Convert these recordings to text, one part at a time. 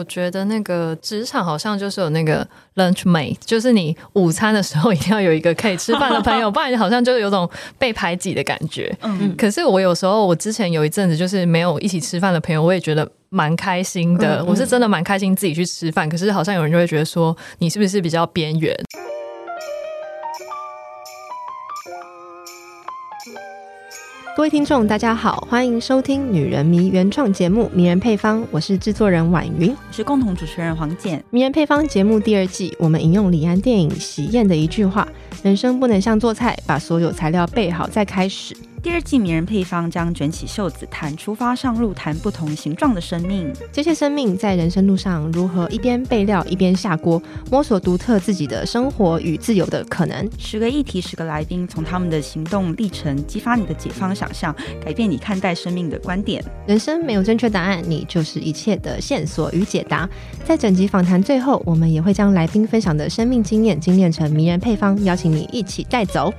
我觉得那个职场好像就是有那个 lunch mate，就是你午餐的时候一定要有一个可以吃饭的朋友，不然好像就有种被排挤的感觉。嗯，可是我有时候，我之前有一阵子就是没有一起吃饭的朋友，我也觉得蛮开心的。嗯嗯，我是真的蛮开心自己去吃饭，可是好像有人就会觉得说你是不是比较边缘？各位听众，大家好，欢迎收听《女人迷》原创节目《迷人配方》，我是制作人婉云，我是共同主持人黄简。《迷人配方》节目第二季，我们引用李安电影《喜宴》的一句话：“人生不能像做菜，把所有材料备好再开始。”第二季迷人配方将卷起袖子谈出发上路，谈不同形状的生命。这些生命在人生路上如何一边备料一边下锅，摸索独特自己的生活与自由的可能。十个议题，十个来宾，从他们的行动历程激发你的解放想象，改变你看待生命的观点。人生没有正确答案，你就是一切的线索与解答。在整集访谈最后，我们也会将来宾分享的生命经验精炼成迷人配方，邀请你一起带走。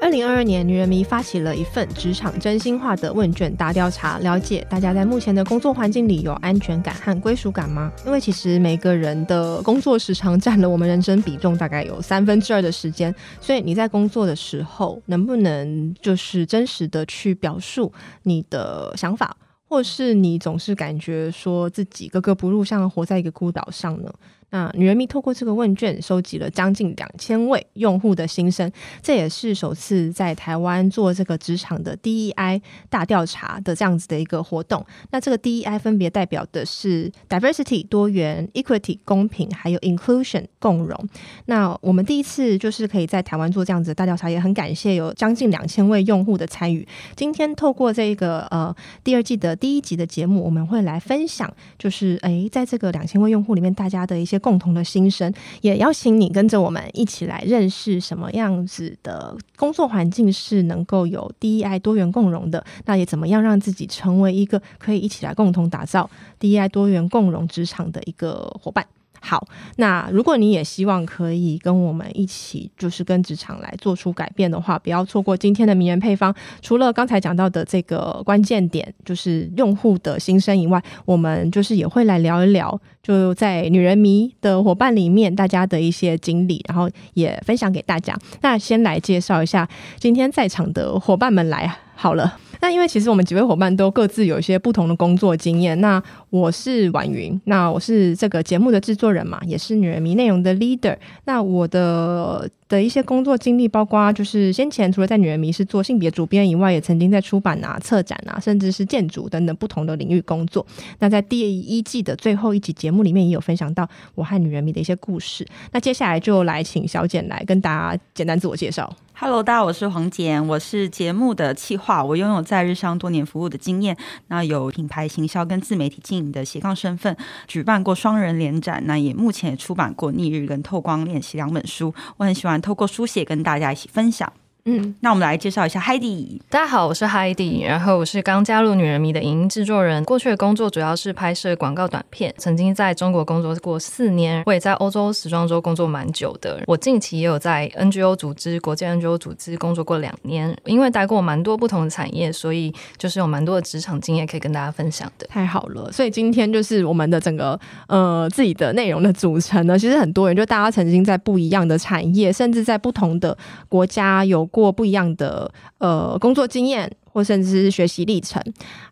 二零二二年，女人迷发起了一份职场真心话的问卷大调查，了解大家在目前的工作环境里有安全感和归属感吗？因为其实每个人的工作时长占了我们人生比重大概有三分之二的时间，所以你在工作的时候，能不能就是真实的去表述你的想法，或是你总是感觉说自己格格不入，像活在一个孤岛上呢？那女人迷透过这个问卷收集了将近两千位用户的心声，这也是首次在台湾做这个职场的 DEI 大调查的这样子的一个活动。那这个 DEI 分别代表的是 Diversity 多元、Equity 公平，还有 Inclusion 共融。那我们第一次就是可以在台湾做这样子的大调查，也很感谢有将近两千位用户的参与。今天透过这个呃第二季的第一集的节目，我们会来分享，就是诶，在这个两千位用户里面，大家的一些。共同的心声，也邀请你跟着我们一起来认识什么样子的工作环境是能够有 DEI 多元共融的。那也怎么样让自己成为一个可以一起来共同打造 DEI 多元共融职场的一个伙伴。好，那如果你也希望可以跟我们一起，就是跟职场来做出改变的话，不要错过今天的名人配方。除了刚才讲到的这个关键点，就是用户的心声以外，我们就是也会来聊一聊，就在女人迷的伙伴里面，大家的一些经历，然后也分享给大家。那先来介绍一下今天在场的伙伴们来好了。那因为其实我们几位伙伴都各自有一些不同的工作经验。那我是婉云，那我是这个节目的制作人嘛，也是女人迷内容的 leader。那我的的一些工作经历，包括就是先前除了在女人迷是做性别主编以外，也曾经在出版啊、策展啊，甚至是建筑等等不同的领域工作。那在第一季的最后一集节目里面，也有分享到我和女人迷的一些故事。那接下来就来请小简来跟大家简单自我介绍。Hello，大家，我是黄简，我是节目的企划，我拥有在日商多年服务的经验，那有品牌行销跟自媒体经营的斜杠身份，举办过双人联展，那也目前也出版过《逆日》跟《透光练习》两本书，我很喜欢透过书写跟大家一起分享。嗯，那我们来介绍一下 Heidi。大家好，我是 Heidi，然后我是刚加入女人迷的影音制作人。过去的工作主要是拍摄广告短片，曾经在中国工作过四年，我也在欧洲时装周工作蛮久的。我近期也有在 NGO 组织、国际 NGO 组织工作过两年，因为待过蛮多不同的产业，所以就是有蛮多的职场经验可以跟大家分享的。太好了，所以今天就是我们的整个呃自己的内容的组成呢，其实很多人就大家曾经在不一样的产业，甚至在不同的国家有过不一样的呃工作经验。或甚至是学习历程。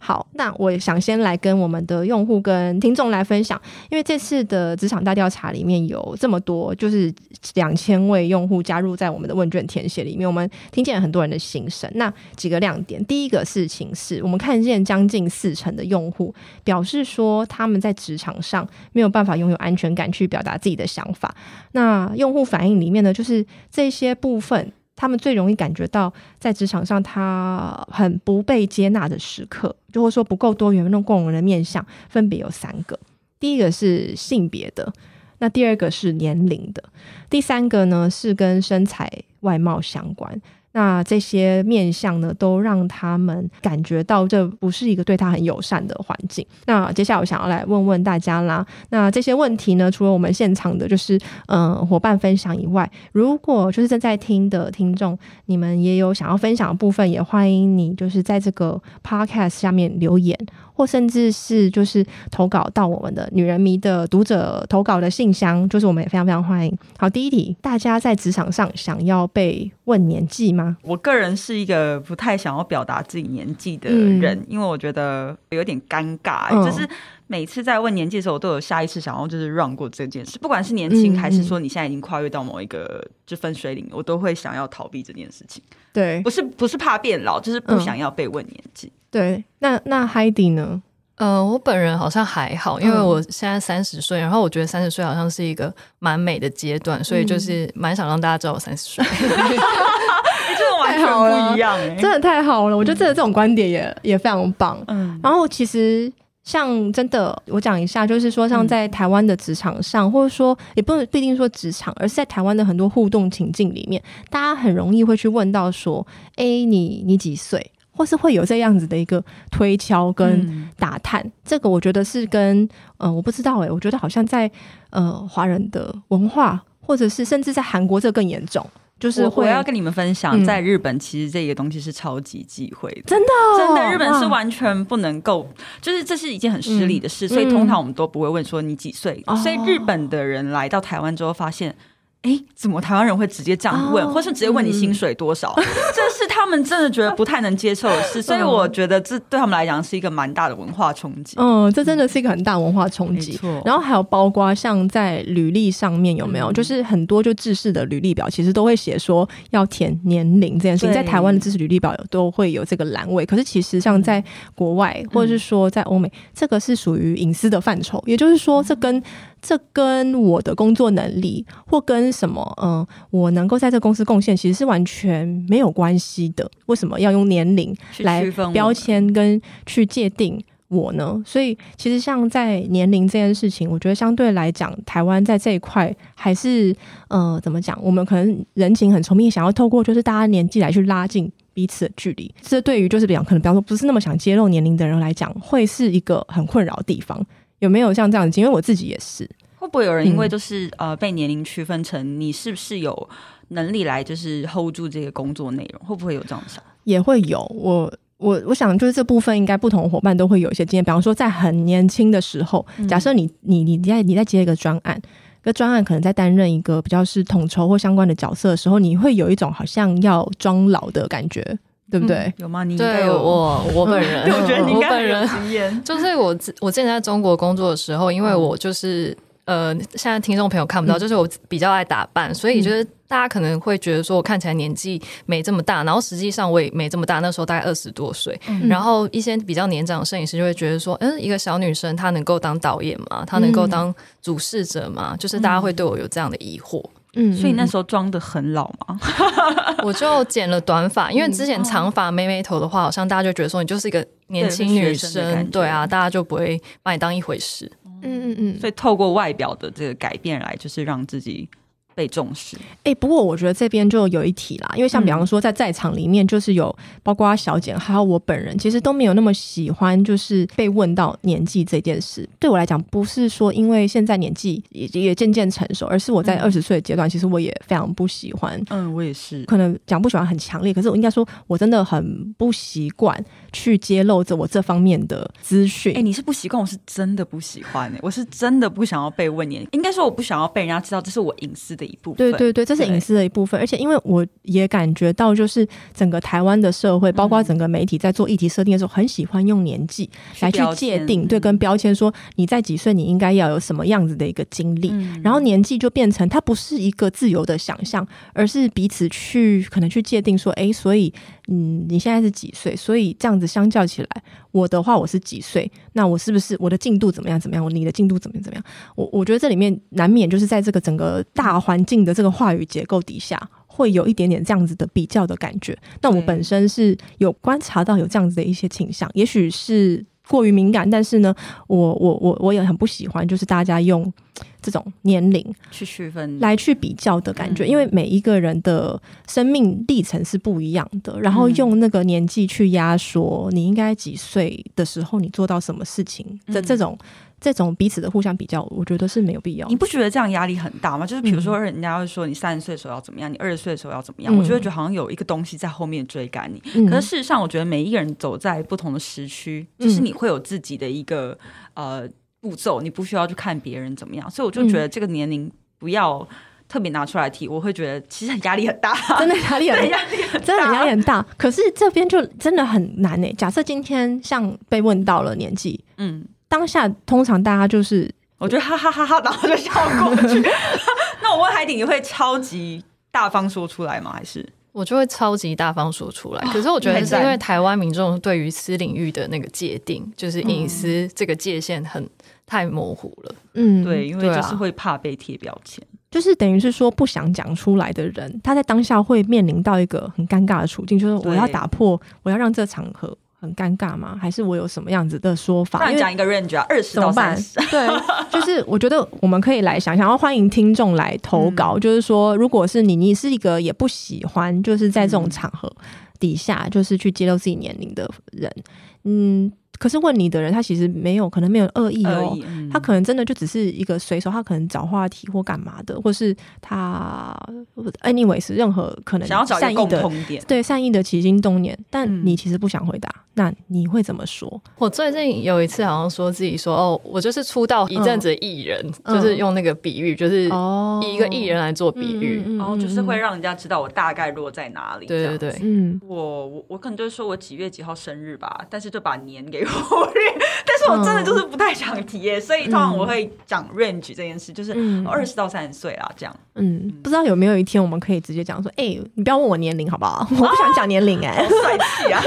好，那我想先来跟我们的用户跟听众来分享，因为这次的职场大调查里面有这么多，就是两千位用户加入在我们的问卷填写里面，我们听见很多人的心声。那几个亮点，第一个事情是我们看见将近四成的用户表示说他们在职场上没有办法拥有安全感去表达自己的想法。那用户反应里面呢，就是这些部分。他们最容易感觉到在职场上他很不被接纳的时刻，就会说不够多元那种共融的面相，分别有三个。第一个是性别的，那第二个是年龄的，第三个呢是跟身材外貌相关。那这些面向呢，都让他们感觉到这不是一个对他很友善的环境。那接下来我想要来问问大家啦，那这些问题呢，除了我们现场的就是嗯伙伴分享以外，如果就是正在听的听众，你们也有想要分享的部分，也欢迎你就是在这个 podcast 下面留言。或甚至是就是投稿到我们的女人迷的读者投稿的信箱，就是我们也非常非常欢迎。好，第一题，大家在职场上想要被问年纪吗？我个人是一个不太想要表达自己年纪的人，嗯、因为我觉得有点尴尬、就是每次在问年纪的时候，我都有下意识想要就是让过这件事，不管是年轻还是说你现在已经跨越到某一个就分水岭，我都会想要逃避这件事情。对，不是不是怕变老，就是不想要被问年纪。嗯对，那那 Heidi 呢？呃，我本人好像还好，因为我现在三十岁，然后我觉得三十岁好像是一个蛮美的阶段，所以就是蛮想让大家知道我三十岁。这个完全不一样，欸，真的太好了！我觉得这这种观点也也非常棒。嗯，然后其实像真的，我讲一下，就是说像在台湾的职场上，嗯、或者说也不不一定说职场，而是在台湾的很多互动情境里面，大家很容易会去问到说：“哎，你你几岁？”或是会有这样子的一个推敲跟打探，嗯、这个我觉得是跟呃，我不知道哎、欸，我觉得好像在呃华人的文化，或者是甚至在韩国这更严重，就是我，要跟你们分享，在日本其实这个东西是超级忌讳的，真的、哦、真的，日本是完全不能够，就是这是一件很失礼的事，嗯、所以通常我们都不会问说你几岁，嗯、所以日本的人来到台湾之后发现。哎，怎么台湾人会直接这样问，哦、或是直接问你薪水多少？嗯、这是他们真的觉得不太能接受的事，所以我觉得这对他们来讲是一个蛮大的文化冲击。嗯，这真的是一个很大文化冲击。然后还有包括像在履历上面有没有，嗯、就是很多就制式的履历表，其实都会写说要填年龄这件事情。对在台湾的制式履历表都会有这个栏位，可是其实像在国外，或者是说在欧美，嗯、这个是属于隐私的范畴。也就是说，这跟这跟我的工作能力，或跟什么，嗯、呃，我能够在这个公司贡献，其实是完全没有关系的。为什么要用年龄来标签跟去界定我呢？所以，其实像在年龄这件事情，我觉得相对来讲，台湾在这一块还是，呃，怎么讲？我们可能人情很稠密，想要透过就是大家年纪来去拉近彼此的距离。这对于就是比方可能比方说不是那么想揭露年龄的人来讲，会是一个很困扰的地方。有没有像这样子？因为我自己也是，会不会有人因为就是、嗯、呃被年龄区分成你是不是有能力来就是 hold 住这个工作内容？会不会有这样想？也会有，我我我想就是这部分应该不同伙伴都会有一些经验。比方说在很年轻的时候，假设你你你在你在接一个专案，个专案可能在担任一个比较是统筹或相关的角色的时候，你会有一种好像要装老的感觉。对不对？嗯、有吗？你对我我本人，我觉得你应该有经验。就是我我之前在中国工作的时候，因为我就是呃，现在听众朋友看不到，嗯、就是我比较爱打扮，所以就是大家可能会觉得说我看起来年纪没这么大，然后实际上我也没这么大，那时候大概二十多岁。嗯、然后一些比较年长的摄影师就会觉得说，嗯，一个小女生她能够当导演吗？她能够当主事者吗？嗯、就是大家会对我有这样的疑惑。嗯，所以那时候装的很老嘛，我就剪了短发，因为之前长发妹妹头的话，好像大家就觉得说你就是一个年轻女生，对啊，大家就不会把你当一回事。嗯嗯嗯，所以透过外表的这个改变来，就是让自己。被重视，哎、欸，不过我觉得这边就有一题啦，因为像比方说在在场里面，就是有包括小简还有我本人，其实都没有那么喜欢就是被问到年纪这件事。对我来讲，不是说因为现在年纪也也渐渐成熟，而是我在二十岁的阶段，其实我也非常不喜欢。嗯，我也是，可能讲不喜欢很强烈，可是我应该说我真的很不习惯去揭露着我这方面的资讯。哎、欸，你是不习惯，我是真的不喜欢、欸，我是真的不想要被问年，应该说我不想要被人家知道这是我隐私的。一部分对对对，这是隐私的一部分，而且因为我也感觉到，就是整个台湾的社会，包括整个媒体在做议题设定的时候，很喜欢用年纪来去界定，对，跟标签说你在几岁，你应该要有什么样子的一个经历，嗯、然后年纪就变成它不是一个自由的想象，而是彼此去可能去界定说，哎，所以嗯，你现在是几岁？所以这样子相较起来，我的话我是几岁？那我是不是我的进度怎么样？怎么样？你的进度怎么样？怎么样？我我觉得这里面难免就是在这个整个大环境的这个话语结构底下，会有一点点这样子的比较的感觉。那我本身是有观察到有这样子的一些倾向，也许是过于敏感，但是呢，我我我我也很不喜欢，就是大家用。这种年龄去区分来去比较的感觉，嗯、因为每一个人的生命历程是不一样的，然后用那个年纪去压缩你应该几岁的时候你做到什么事情的、嗯、这种。这种彼此的互相比较，我觉得是没有必要。你不觉得这样压力很大吗？就是比如说，人家会说你三十岁的时候要怎么样，你二十岁的时候要怎么样，嗯、我就会觉得好像有一个东西在后面追赶你。嗯、可是事实上，我觉得每一个人走在不同的时区，就是你会有自己的一个呃步骤，你不需要去看别人怎么样。所以我就觉得这个年龄不要特别拿出来提，我会觉得其实压力很大，真的压力很大，真的压力很大。可是这边就真的很难诶。假设今天像被问到了年纪，嗯。当下通常大家就是，我觉得哈哈哈哈，然后就笑过去。那我问海底，你会超级大方说出来吗？还是我就会超级大方说出来？可是我觉得是因为台湾民众对于私领域的那个界定，就是隐私这个界限很太模糊了。嗯，对，因为就是会怕被贴标签，就是等于是说不想讲出来的人，他在当下会面临到一个很尴尬的处境，就是我要打破，我要让这个场合。很尴尬吗？还是我有什么样子的说法？那讲一个 range 啊，二十到三十。对，就是我觉得我们可以来想想，要欢迎听众来投稿。嗯、就是说，如果是你，你是一个也不喜欢，就是在这种场合底下，就是去揭露自己年龄的人，嗯。可是问你的人，他其实没有，可能没有恶意哦。意嗯、他可能真的就只是一个随手，他可能找话题或干嘛的，或是他，anyways，任何可能想要找善意的，对善意的起心动念。但你其实不想回答，嗯、那你会怎么说？我最近有一次好像说自己说哦，我就是出道一阵子艺人，嗯、就是用那个比喻，就是以一个艺人来做比喻，然后就是会让人家知道我大概落在哪里。对对对，嗯，我我我可能就是说我几月几号生日吧，但是就把年给。但是我真的就是不太想提耶，嗯、所以通常我会讲 range 这件事，就是二十到三十岁啊，这样。嗯，不知道有没有一天我们可以直接讲说，哎、欸，你不要问我年龄好不好？我不想讲年龄，哎，帅气啊！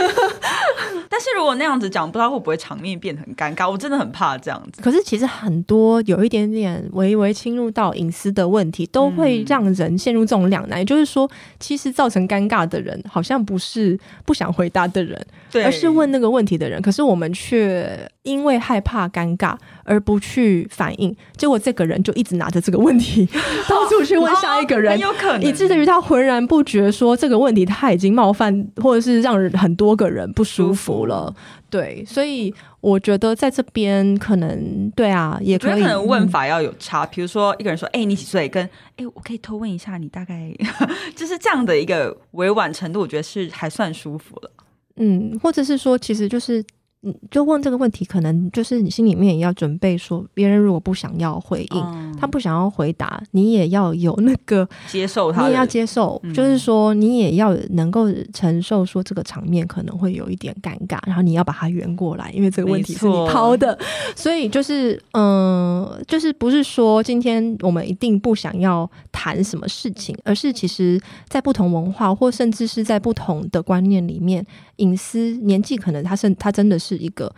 但是如果那样子讲，不知道会不会场面变得很尴尬？我真的很怕这样子。可是其实很多有一点点微微侵入到隐私的问题，都会让人陷入这种两难。也就是说，其实造成尴尬的人，好像不是不想回答的人，对，而是问那个问题的人。可是我们却因为害怕尴尬而不去反应，结果这个人就一直拿着这个问题到处去问下一个人，有可能以至于他浑然不觉，说这个问题他已经冒犯或者是让很多个人不舒服了。对，所以我觉得在这边可能对啊，也可以。可能问法要有差，比如说一个人说：“哎，你几岁？”跟“哎，我可以偷问一下你大概”，就是这样的一个委婉程度，我觉得是还算舒服了。嗯，或者是说，其实就是。你就问这个问题，可能就是你心里面也要准备说，别人如果不想要回应，嗯、他不想要回答，你也要有那个 接受他，你也要接受，嗯、就是说你也要能够承受说这个场面可能会有一点尴尬，然后你要把它圆过来，因为这个问题是你抛的，所以就是嗯，就是不是说今天我们一定不想要谈什么事情，而是其实在不同文化或甚至是在不同的观念里面，隐私年纪可能他是他真的是。是一个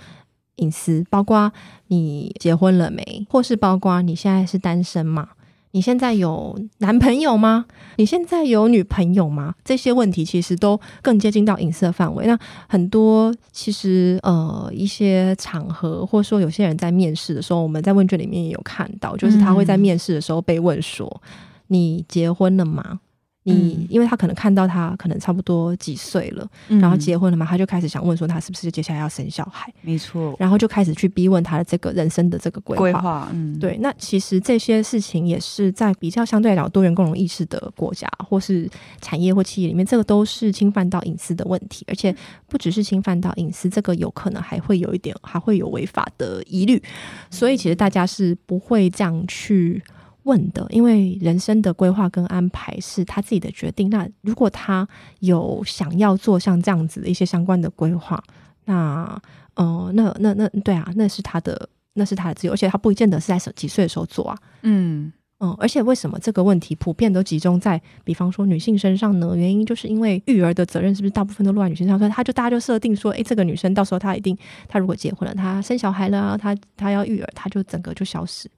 隐私，包括你结婚了没，或是包括你现在是单身吗？你现在有男朋友吗？你现在有女朋友吗？这些问题其实都更接近到隐私的范围。那很多其实呃一些场合，或者说有些人在面试的时候，我们在问卷里面也有看到，就是他会在面试的时候被问说：“嗯、你结婚了吗？”你因为他可能看到他可能差不多几岁了，嗯、然后结婚了嘛，他就开始想问说他是不是接下来要生小孩？没错，然后就开始去逼问他的这个人生的这个规划。规划，嗯，对。那其实这些事情也是在比较相对来讲多元共融意识的国家或是产业或企业里面，这个都是侵犯到隐私的问题，而且不只是侵犯到隐私，这个有可能还会有一点还会有违法的疑虑，所以其实大家是不会这样去。问的，因为人生的规划跟安排是他自己的决定。那如果他有想要做像这样子的一些相关的规划，那呃，那那那对啊，那是他的，那是他的自由，而且他不一定得是在几岁的时候做啊。嗯嗯，而且为什么这个问题普遍都集中在，比方说女性身上呢？原因就是因为育儿的责任是不是大部分都落在女性身上？所以他就大家就设定说，诶，这个女生到时候她一定，她如果结婚了，她生小孩了，她她要育儿，她就整个就消失。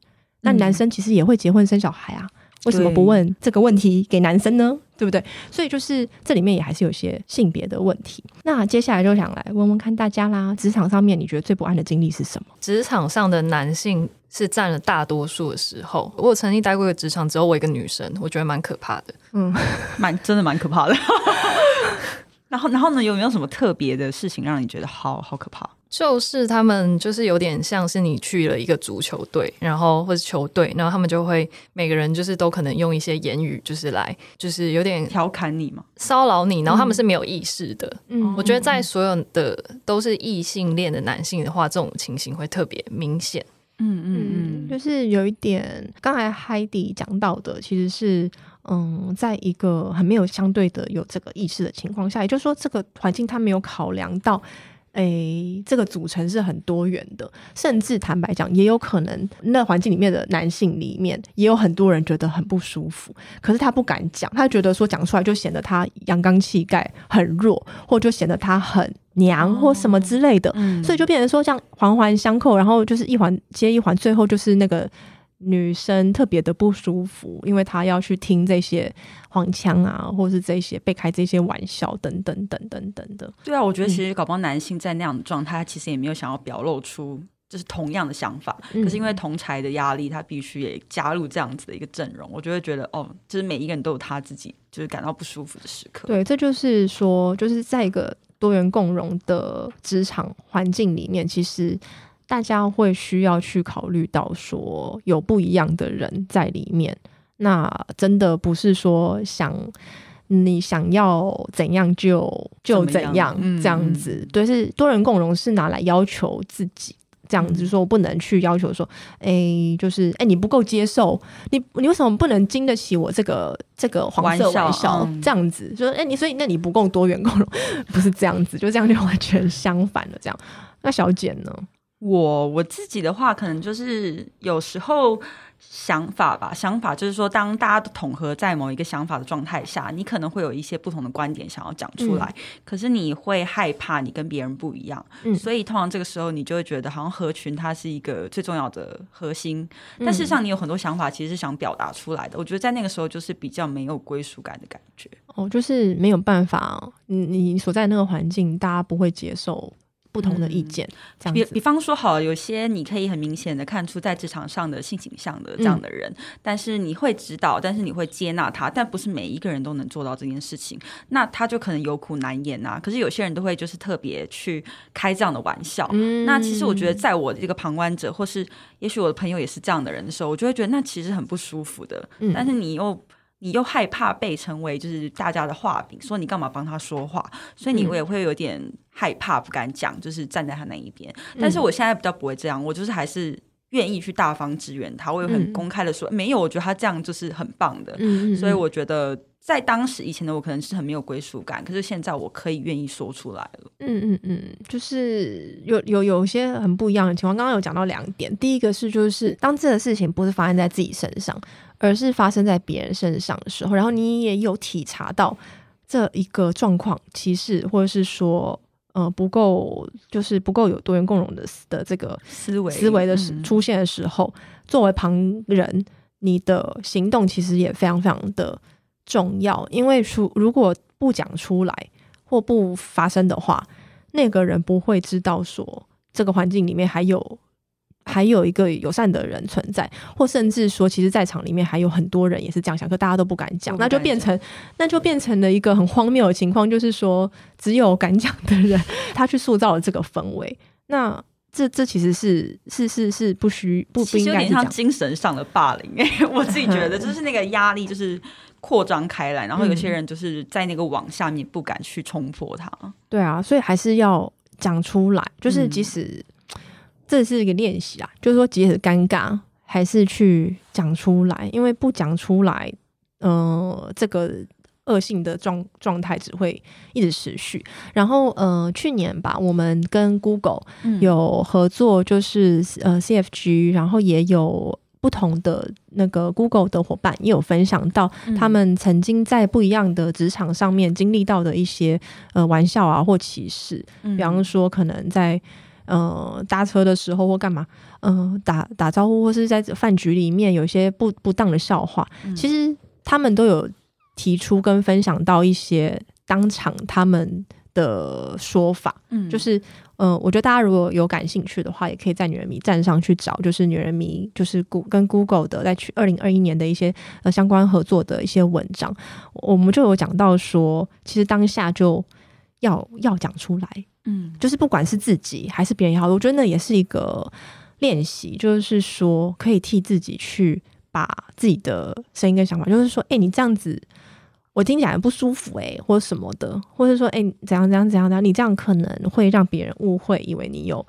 那男生其实也会结婚生小孩啊，为什么不问这个问题给男生呢？对不对？所以就是这里面也还是有些性别的问题。那接下来就想来问问看大家啦，职场上面你觉得最不安的经历是什么？职场上的男性是占了大多数的时候。我曾经待过一个职场，只有我一个女生，我觉得蛮可怕的。嗯，蛮真的蛮可怕的。然后，然后呢？有没有什么特别的事情让你觉得好好可怕？就是他们就是有点像是你去了一个足球队，然后或者球队，然后他们就会每个人就是都可能用一些言语，就是来就是有点调侃你嘛，骚扰你。然后他们是没有意识的。嗯，我觉得在所有的都是异性恋的男性的话，这种情形会特别明显。嗯嗯嗯，就是有一点，刚才 Heidi 讲到的，其实是。嗯，在一个很没有相对的有这个意识的情况下，也就是说，这个环境他没有考量到，诶，这个组成是很多元的，甚至坦白讲，也有可能那环境里面的男性里面也有很多人觉得很不舒服，可是他不敢讲，他觉得说讲出来就显得他阳刚气概很弱，或就显得他很娘或什么之类的，哦，所以就变成说这样环环相扣，然后就是一环接一环，最后就是那个。女生特别的不舒服，因为她要去听这些黄腔啊，或是这些被开这些玩笑等等等等等的。对啊，我觉得其实搞不好男性在那样的状态，他其实也没有想要表露出就是同样的想法，嗯、可是因为同才的压力，他必须也加入这样子的一个阵容。我就会觉得哦，就是每一个人都有他自己就是感到不舒服的时刻。对，这就是说，就是在一个多元共融的职场环境里面，其实。大家会需要去考虑到说有不一样的人在里面，那真的不是说想你想要怎样就就怎样这样子，嗯、对，是多人共融是拿来要求自己这样子，嗯、说我不能去要求说，哎、欸，就是哎、欸、你不够接受，你你为什么不能经得起我这个这个黄色玩笑、嗯、这样子？说哎、欸、你所以那你不够多元共融，不是这样子，就这样就完全相反了。这样，那小简呢？我我自己的话，可能就是有时候想法吧，想法就是说，当大家都统合在某一个想法的状态下，你可能会有一些不同的观点想要讲出来，嗯、可是你会害怕你跟别人不一样，嗯、所以通常这个时候你就会觉得好像合群它是一个最重要的核心，但事实上你有很多想法其实是想表达出来的，我觉得在那个时候就是比较没有归属感的感觉，哦，就是没有办法，你你所在那个环境，大家不会接受。不同的意见，这样子。比比方说，好，有些你可以很明显的看出在职场上的性倾向的这样的人，嗯、但是你会指导，但是你会接纳他，但不是每一个人都能做到这件事情，那他就可能有苦难言呐。可是有些人都会就是特别去开这样的玩笑。嗯、那其实我觉得，在我的这个旁观者，或是也许我的朋友也是这样的人的时候，我就会觉得那其实很不舒服的。嗯、但是你又。你又害怕被称为就是大家的画饼，说你干嘛帮他说话，所以你也会有点害怕，不敢讲，就是站在他那一边。嗯、但是我现在比较不会这样，我就是还是愿意去大方支援他，我也很公开的说，嗯、没有，我觉得他这样就是很棒的。所以我觉得在当时以前的我可能是很没有归属感，可是现在我可以愿意说出来了。嗯嗯嗯，就是有有有一些很不一样的情况。刚刚有讲到两点，第一个是就是当这个事情不是发生在自己身上。而是发生在别人身上的时候，然后你也有体察到这一个状况，歧视或者是说，呃，不够，就是不够有多元共融的的这个思维思维的时出现的时候，嗯、作为旁人，你的行动其实也非常非常的重要，因为出如果不讲出来或不发生的话，那个人不会知道说这个环境里面还有。还有一个友善的人存在，或甚至说，其实，在场里面还有很多人也是这样想，可大家都不敢讲，那就变成，那就变成了一个很荒谬的情况，就是说，只有敢讲的人，他去塑造了这个氛围。那这这其实是是是是不需不不应该是有点像精神上的霸凌。哎，我自己觉得，就是那个压力就是扩张开来，然后有些人就是在那个网下面不敢去冲破它。对啊，所以还是要讲出来，就是即使。这是一个练习啊，就是说，即使尴尬，还是去讲出来，因为不讲出来，呃，这个恶性的状状态只会一直持续。然后，呃，去年吧，我们跟 Google 有合作，就是、嗯、呃 CFG，然后也有不同的那个 Google 的伙伴也有分享到他们曾经在不一样的职场上面经历到的一些呃玩笑啊或歧视，比方说可能在。呃，搭车的时候或干嘛，嗯、呃，打打招呼或是在饭局里面有一些不不当的笑话，嗯、其实他们都有提出跟分享到一些当场他们的说法，嗯，就是，嗯，我觉得大家如果有感兴趣的话，也可以在女人迷站上去找，就是女人迷，就是谷跟 Google 的在去二零二一年的一些呃相关合作的一些文章，我们就有讲到说，其实当下就要要讲出来，嗯，就是不管是自己还是别人也好，我觉得那也是一个练习，就是说可以替自己去把自己的声音跟想法，就是说，哎，你这样子。我听起来不舒服诶、欸，或者什么的，或者说，诶、欸，怎样怎样怎样怎样，你这样可能会让别人误会，以为你有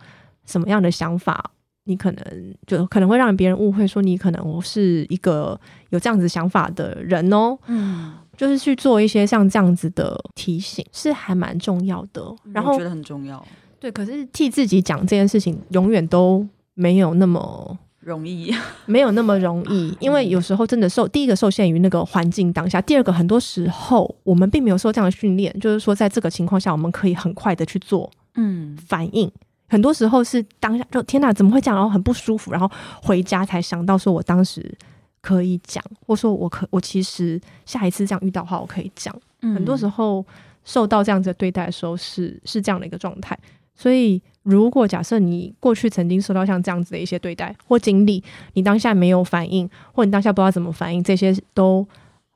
什么样的想法，你可能就可能会让别人误会，说你可能我是一个有这样子想法的人哦、喔。嗯，就是去做一些像这样子的提醒，是还蛮重要的。然后我觉得很重要，对，可是替自己讲这件事情，永远都没有那么。容易。没有那么容易，因为有时候真的受第一个受限于那个环境当下，第二个很多时候我们并没有受这样的训练，就是说在这个情况下我们可以很快的去做嗯。反应，很多时候是当下就天哪怎么会这样，然后很不舒服，然后回家才想到说我当时可以讲，或说我可我其实下一次这样遇到的话我可以讲，很多时候受到这样子的对待的时候是是这样的一个状态，所以。如果假设你过去曾经受到像这样子的一些对待或经历，你当下没有反应，或你当下不知道怎么反应，这些都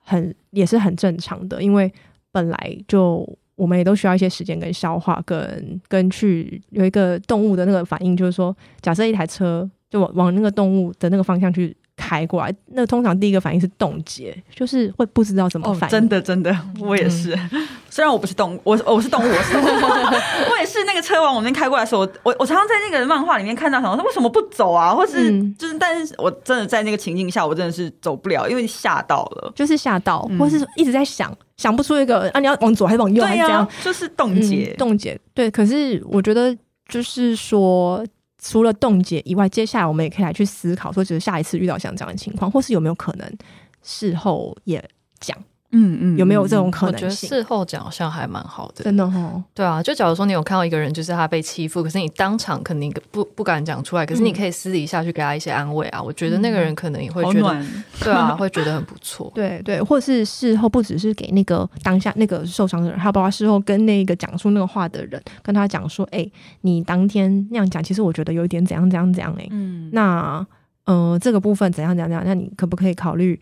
很也是很正常的，因为本来就我们也都需要一些时间跟消化，跟跟去有一个动物的那个反应，就是说，假设一台车就往往那个动物的那个方向去。开过来，那通常第一个反应是冻结，就是会不知道怎么反应。哦、真的，真的，我也是。嗯、虽然我不是动物，我我是动物，我是 我也是。那个车往我那边开过来的时候，我我常常在那个漫画里面看到，想说为什么不走啊？或是、嗯、就是，但是我真的在那个情境下，我真的是走不了，因为吓到了，就是吓到，或是一直在想，想不出一个啊，你要往左还是往右，还是这样，就是冻结，冻结。对，可是我觉得就是说。除了冻结以外，接下来我们也可以来去思考，说就是下一次遇到像这样的情况，或是有没有可能事后也讲。嗯嗯，有没有这种可能性？我觉得事后讲好像还蛮好的，真的哦。对啊，就假如说你有看到一个人，就是他被欺负，可是你当场肯定不不敢讲出来，可是你可以私底下去给他一些安慰啊。嗯、我觉得那个人可能也会觉得，暖对啊，会觉得很不错。对对，或者是事后不只是给那个当下那个受伤的人，还有包括事后跟那个讲出那个话的人，跟他讲说：“哎、欸，你当天那样讲，其实我觉得有一点怎样怎样怎样。”哎，嗯，那呃，这个部分怎样怎样怎样？那你可不可以考虑？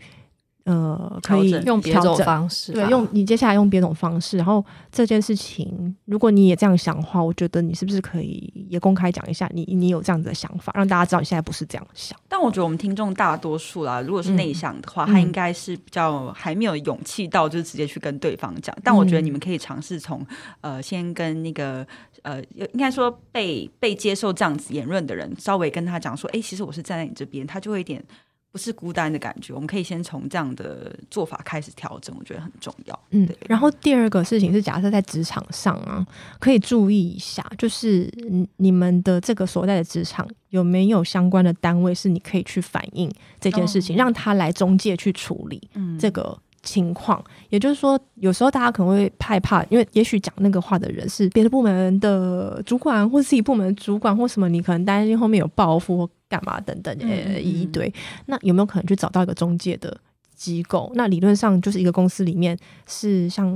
呃，可以用别种方式，对，用你接下来用别种方式。然后这件事情，如果你也这样想的话，我觉得你是不是可以也公开讲一下你，你你有这样子的想法，让大家知道你现在不是这样想。但我觉得我们听众大多数啦，如果是内向的话，嗯、他应该是比较还没有勇气到就是直接去跟对方讲。嗯、但我觉得你们可以尝试从呃，先跟那个呃，应该说被被接受这样子言论的人，稍微跟他讲说，哎、欸，其实我是站在你这边，他就会一点。不是孤单的感觉，我们可以先从这样的做法开始调整，我觉得很重要。嗯，然后第二个事情是，假设在职场上啊，可以注意一下，就是你们的这个所在的职场有没有相关的单位是你可以去反映这件事情，哦、让他来中介去处理这个情况。嗯、也就是说，有时候大家可能会害怕，因为也许讲那个话的人是别的部门的主管，或是自己部门的主管，或什么，你可能担心后面有报复或。干嘛等等，呃，一堆。那有没有可能去找到一个中介的机构？那理论上就是一个公司里面是像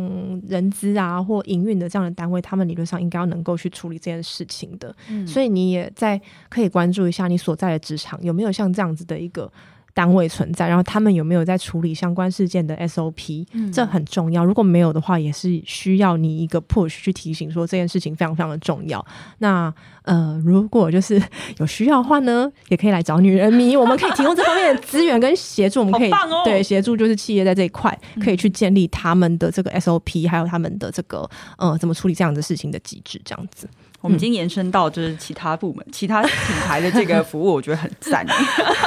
人资啊或营运的这样的单位，他们理论上应该要能够去处理这件事情的。嗯，所以你也在可以关注一下你所在的职场有没有像这样子的一个。单位存在，然后他们有没有在处理相关事件的 SOP？嗯，这很重要。如果没有的话，也是需要你一个 push 去提醒说这件事情非常非常的重要。那呃，如果就是 有需要的话呢，也可以来找女人迷，我们可以提供这方面的资源跟协助。我们可以、哦、对协助，就是企业在这一块可以去建立他们的这个 SOP，还有他们的这个呃怎么处理这样的事情的机制，这样子。我们已经延伸到就是其他部门、其他品牌的这个服务，我觉得很赞。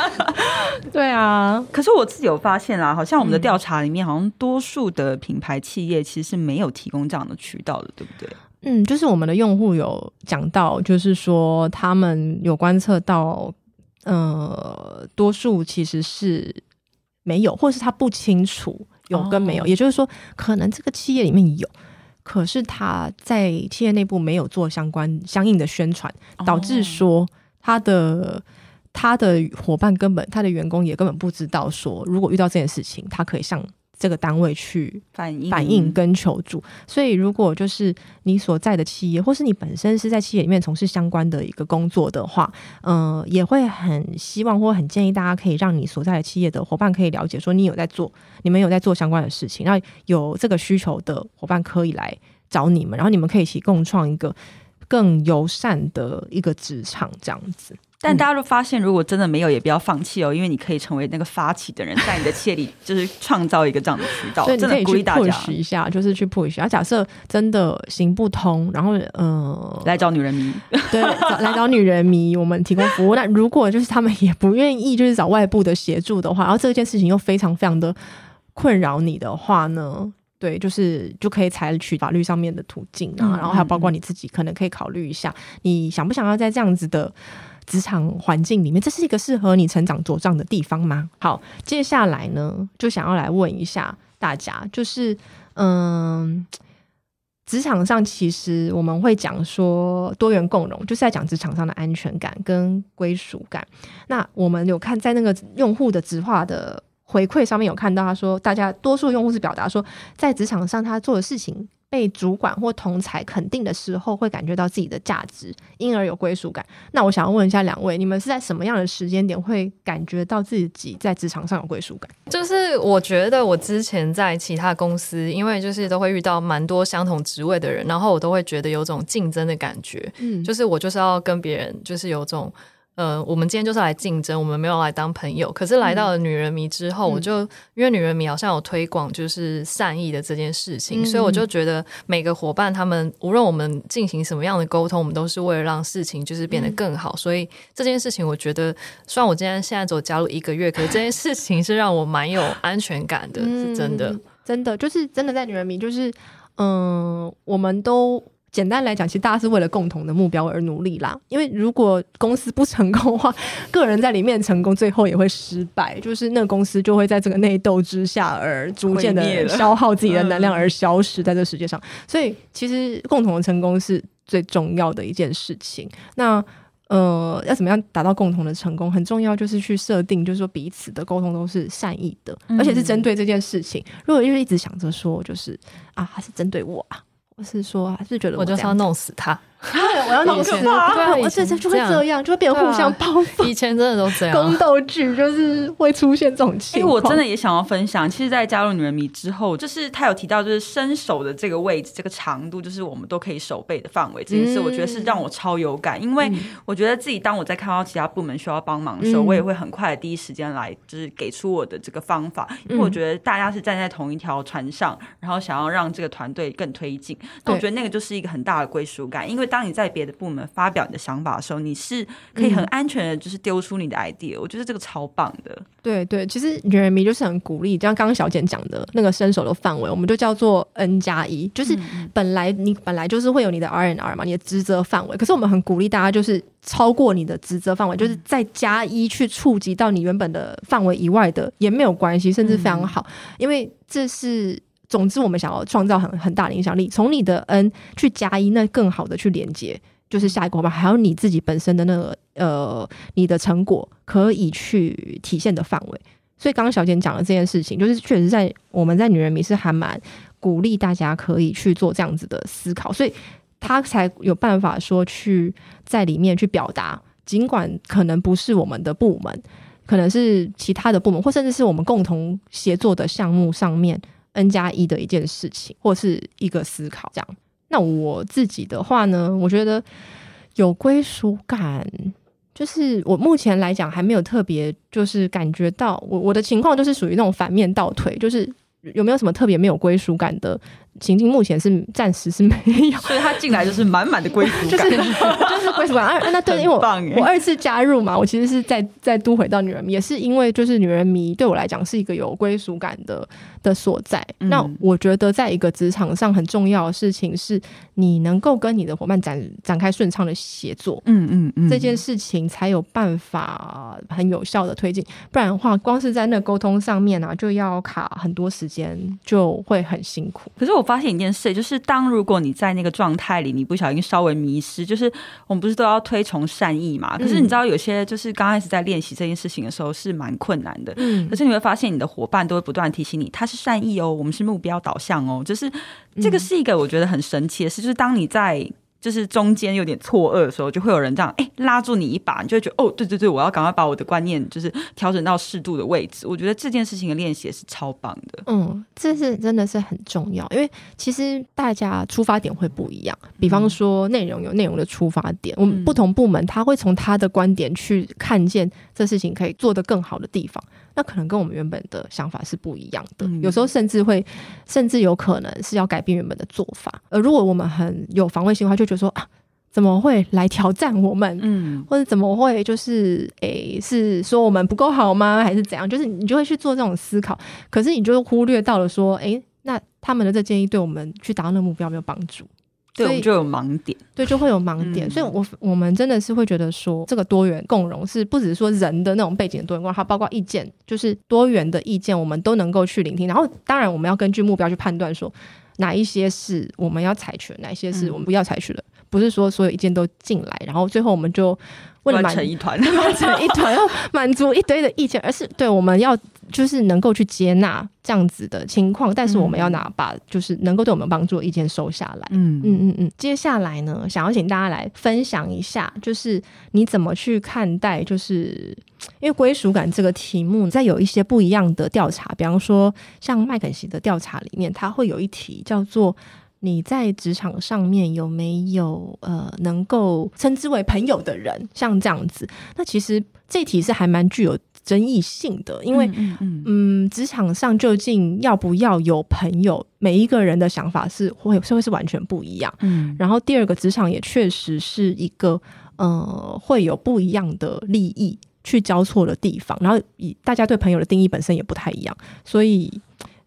对啊，可是我自己有发现啊，好像我们的调查里面，好像多数的品牌企业其实是没有提供这样的渠道的，对不对？嗯，就是我们的用户有讲到，就是说他们有观测到，呃，多数其实是没有，或是他不清楚有跟没有，哦、也就是说，可能这个企业里面有。可是他在企业内部没有做相关相应的宣传，导致说他的他的伙伴根本他的员工也根本不知道说，如果遇到这件事情，他可以向这个单位去反映反映跟求助。所以，如果就是你所在的企业，或是你本身是在企业里面从事相关的一个工作的话，嗯、呃，也会很希望或很建议大家可以让你所在的企业的伙伴可以了解，说你有在做，你们有在做相关的事情，那有这个需求的伙伴可以来找你们，然后你们可以一起共创一个更友善的一个职场，这样子。但大家都发现，如果真的没有，也不要放弃哦，因为你可以成为那个发起的人，在你的企业里 就是创造一个这样的渠道。真的鼓励大家 push 一下，就是去 push 一下。假设真的行不通，然后呃，来找女人迷，对，来找女人迷，我们提供服务。那如果就是他们也不愿意，就是找外部的协助的话，然后这件事情又非常非常的困扰你的话呢？对，就是就可以采取法律上面的途径啊，然后还有包括你自己，可能可以考虑一下，你想不想要在这样子的。职场环境里面，这是一个适合你成长茁壮的地方吗？好，接下来呢，就想要来问一下大家，就是，嗯，职场上其实我们会讲说多元共融，就是在讲职场上的安全感跟归属感。那我们有看在那个用户的直化的回馈上面有看到，他说，大家多数用户是表达说，在职场上他做的事情。被主管或同才肯定的时候，会感觉到自己的价值，因而有归属感。那我想要问一下两位，你们是在什么样的时间点会感觉到自己在职场上有归属感？就是我觉得我之前在其他公司，因为就是都会遇到蛮多相同职位的人，然后我都会觉得有种竞争的感觉。嗯，就是我就是要跟别人，就是有种。呃，我们今天就是来竞争，我们没有来当朋友。可是来到了女人迷之后，嗯、我就因为女人迷好像有推广就是善意的这件事情，嗯、所以我就觉得每个伙伴他们无论我们进行什么样的沟通，我们都是为了让事情就是变得更好。嗯、所以这件事情，我觉得虽然我今天现在只有加入一个月，可是这件事情是让我蛮有安全感的，嗯、是真的，真的就是真的在女人迷，就是嗯、呃，我们都。简单来讲，其实大家是为了共同的目标而努力啦。因为如果公司不成功的话，个人在里面成功，最后也会失败。就是那个公司就会在这个内斗之下而逐渐的 消耗自己的能量，而消失在这个世界上。所以，其实共同的成功是最重要的一件事情。那呃，要怎么样达到共同的成功？很重要，就是去设定，就是说彼此的沟通都是善意的，而且是针对这件事情。如果因为一直想着说，就是啊，他是针对我啊。我是说，还是觉得我，我就是要弄死他。我要弄死他，对啊，我这这就会这样，就会变互相报复。以前真的都这样，宫斗剧就是会出现这种情况。我真的也想要分享，其实，在加入女人迷之后，就是他有提到，就是伸手的这个位置，这个长度，就是我们都可以手背的范围。这件事，我觉得是让我超有感，因为我觉得自己当我在看到其他部门需要帮忙的时候，我也会很快的第一时间来，就是给出我的这个方法。因为我觉得大家是站在同一条船上，然后想要让这个团队更推进。那我觉得那个就是一个很大的归属感，因为当你在别的部门。发表你的想法的时候，你是可以很安全的，就是丢出你的 idea、嗯。我觉得这个超棒的。对对，其实女人迷就是很鼓励，就像刚刚小简讲的那个伸手的范围，我们就叫做 N 加一，就是本来你本来就是会有你的 R N R 嘛，你的职责范围。可是我们很鼓励大家，就是超过你的职责范围，就是再加一去触及到你原本的范围以外的也没有关系，甚至非常好，因为这是。总之，我们想要创造很很大的影响力，从你的 N 去加一，那更好的去连接，就是下一个伙伴，还有你自己本身的那个呃，你的成果可以去体现的范围。所以，刚刚小简讲的这件事情，就是确实在我们在女人迷是还蛮鼓励大家可以去做这样子的思考，所以他才有办法说去在里面去表达，尽管可能不是我们的部门，可能是其他的部门，或甚至是我们共同协作的项目上面。N 加一的一件事情，或是一个思考，这样。那我自己的话呢，我觉得有归属感，就是我目前来讲还没有特别，就是感觉到我我的情况就是属于那种反面倒退，就是有没有什么特别没有归属感的。情境目前是暂时是没有，所以他进来就是满满的归属感，就是 就是归属感。二那对，因为我我二次加入嘛，我其实是在在都回到女人迷，也是因为就是女人迷对我来讲是一个有归属感的的所在。嗯、那我觉得在一个职场上很重要的事情是，你能够跟你的伙伴展展开顺畅的协作，嗯嗯嗯，这件事情才有办法很有效的推进。不然的话，光是在那沟通上面啊，就要卡很多时间就会很辛苦。可是我发现一件事，就是当如果你在那个状态里，你不小心稍微迷失，就是我们不是都要推崇善意嘛？可是你知道，有些就是刚开始在练习这件事情的时候是蛮困难的。嗯，可是你会发现，你的伙伴都会不断提醒你，他是善意哦，我们是目标导向哦，就是这个是一个我觉得很神奇的事，就是当你在。就是中间有点错愕的时候，就会有人这样哎、欸、拉住你一把，你就会觉得哦，对对对，我要赶快把我的观念就是调整到适度的位置。我觉得这件事情的练习也是超棒的。嗯，这是真的是很重要，因为其实大家出发点会不一样。比方说内容有内容的出发点，嗯、我们不同部门他会从他的观点去看见这事情可以做得更好的地方。那可能跟我们原本的想法是不一样的，有时候甚至会，甚至有可能是要改变原本的做法。而如果我们很有防卫心的话，就觉得说啊，怎么会来挑战我们？嗯，或者怎么会就是诶、欸，是说我们不够好吗？还是怎样？就是你就会去做这种思考，可是你就忽略到了说，诶、欸，那他们的这建议对我们去达到那个目标没有帮助。对，我们就有盲点，对，就会有盲点。嗯、所以我，我我们真的是会觉得说，这个多元共融是不只是说人的那种背景的多元共融，它包括意见，就是多元的意见，我们都能够去聆听。然后，当然，我们要根据目标去判断说，哪一些是我们要采取，哪一些是我们不要采取的。嗯、不是说所有意见都进来，然后最后我们就为了满成一团，乱成一团，要满足一堆的意见，而是对我们要。就是能够去接纳这样子的情况，但是我们要拿把就是能够对我们有帮助的意见收下来。嗯嗯嗯嗯。接下来呢，想要请大家来分享一下，就是你怎么去看待，就是因为归属感这个题目，在有一些不一样的调查，比方说像麦肯锡的调查里面，它会有一题叫做你在职场上面有没有呃能够称之为朋友的人，像这样子。那其实这题是还蛮具有。争议性的，因为嗯，嗯，嗯，职场上究竟要不要有朋友，每一个人的想法是会是会是完全不一样。嗯，然后第二个，职场也确实是一个呃会有不一样的利益去交错的地方，然后以大家对朋友的定义本身也不太一样，所以，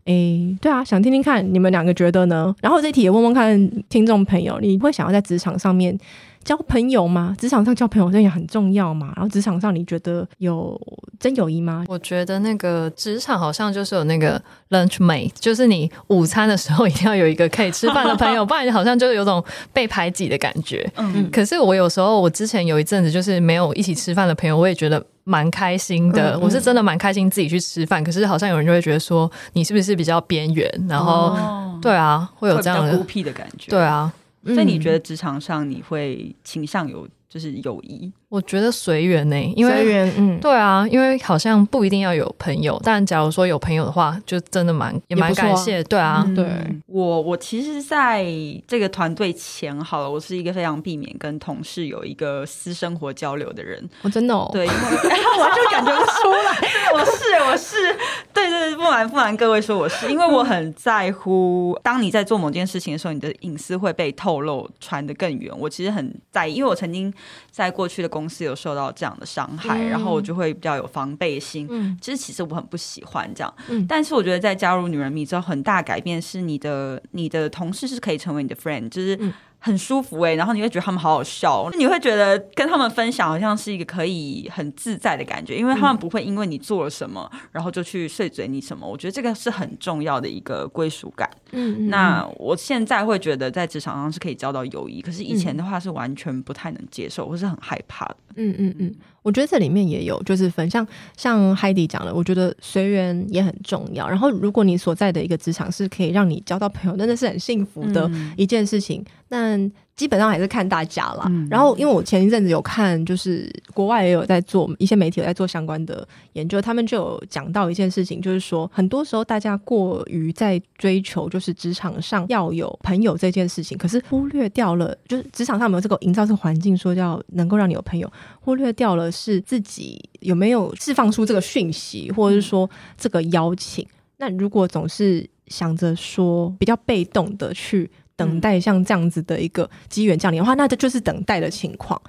诶，对啊，想听听看你们两个觉得呢？然后这题也问问看听众朋友，你会想要在职场上面交朋友吗？职场上交朋友这也很重要嘛。然后职场上你觉得有真友谊吗？我觉得那个职场好像就是有那个 lunch mate，就是你午餐的时候一定要有一个可以吃饭的朋友，不然好像就有种被排挤的感觉。嗯，可是我有时候我之前有一阵子就是没有一起吃饭的朋友，我也觉得蛮开心的。嗯、我是真的蛮开心自己去吃饭，可是好像有人就会觉得说你是不是比较边缘？然后、哦、对啊，会有这样的孤僻的感觉。对啊。所以你觉得职场上你会倾向有就是友谊？我觉得随缘呢，因为随缘，嗯，对啊，因为好像不一定要有朋友，但假如说有朋友的话，就真的蛮也蛮感谢，对啊，对。我我其实在这个团队前好了，我是一个非常避免跟同事有一个私生活交流的人，我真的哦，对，因为 我就感觉不出来，我是我是，对对对，不瞒不瞒各位说我是，因为我很在乎，当你在做某件事情的时候，你的隐私会被透露传得更远，我其实很在意，因为我曾经在过去的公司有受到这样的伤害，嗯、然后我就会比较有防备心。嗯，其实其实我很不喜欢这样。嗯，但是我觉得在加入女人迷之后，很大改变是你的你的同事是可以成为你的 friend，就是。嗯很舒服哎、欸，然后你会觉得他们好好笑，你会觉得跟他们分享好像是一个可以很自在的感觉，因为他们不会因为你做了什么，然后就去碎嘴你什么。我觉得这个是很重要的一个归属感。嗯，那我现在会觉得在职场上是可以交到友谊，可是以前的话是完全不太能接受，或是很害怕的。嗯嗯嗯，我觉得这里面也有就是分像像 Heidi 讲的，我觉得随缘也很重要。然后如果你所在的一个职场是可以让你交到朋友，那那是很幸福的一件事情。但基本上还是看大家啦。嗯、然后，因为我前一阵子有看，就是国外也有在做一些媒体有在做相关的研究，他们就有讲到一件事情，就是说，很多时候大家过于在追求就是职场上要有朋友这件事情，可是忽略掉了，就是职场上有没有这个营造这个环境，说要能够让你有朋友，忽略掉了是自己有没有释放出这个讯息，或者是说这个邀请。那如果总是想着说比较被动的去。等待像这样子的一个机缘降临的话，那这就是等待的情况，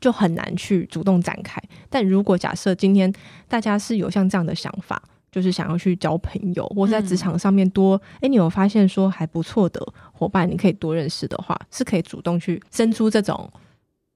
就很难去主动展开。但如果假设今天大家是有像这样的想法，就是想要去交朋友，或在职场上面多，诶、嗯欸，你有发现说还不错的伙伴，你可以多认识的话，是可以主动去伸出这种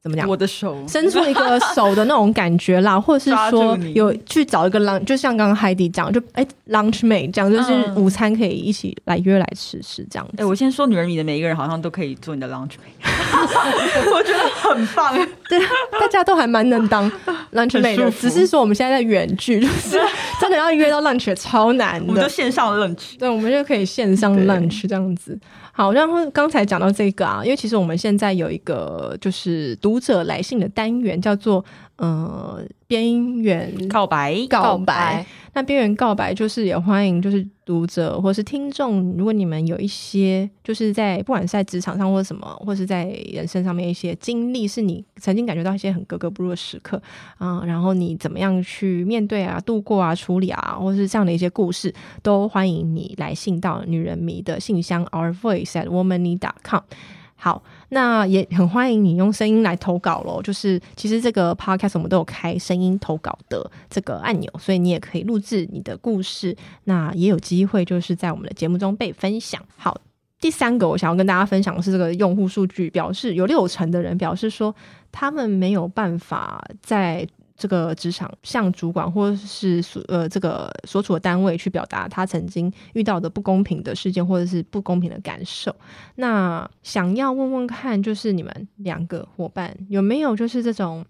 怎么讲？我的手伸出一个手的那种感觉啦，或者是说有去找一个 lunch，就像刚刚 Heidi 讲，就哎 lunch mate 这样，就是午餐可以一起来约来吃吃这样子。哎、欸，我先说女人迷的每一个人好像都可以做你的 lunch mate，我觉得很棒。对，大家都还蛮能当 lunch mate 的，只是说我们现在在远距，就是真的要约到 lunch 超难的。我们就线上 lunch，对，我们就可以线上 lunch 这样子。好，然后刚才讲到这个啊，因为其实我们现在有一个就是读者来信的单元，叫做呃边缘告白告白。那边缘告白就是也欢迎就是读者或是听众，如果你们有一些就是在不管是在职场上或者什么，或是在人生上面一些经历，是你曾经感觉到一些很格格不入的时刻啊、呃，然后你怎么样去面对啊、度过啊、处理啊，或是这样的一些故事，都欢迎你来信到女人迷的信箱 Our Voice at womanme.com。好，那也很欢迎你用声音来投稿喽。就是其实这个 podcast 我们都有开声音投稿的这个按钮，所以你也可以录制你的故事，那也有机会就是在我们的节目中被分享。好，第三个我想要跟大家分享的是这个用户数据，表示有六成的人表示说他们没有办法在。这个职场向主管或是所呃这个所处的单位去表达他曾经遇到的不公平的事件或者是不公平的感受。那想要问问看，就是你们两个伙伴有没有就是这种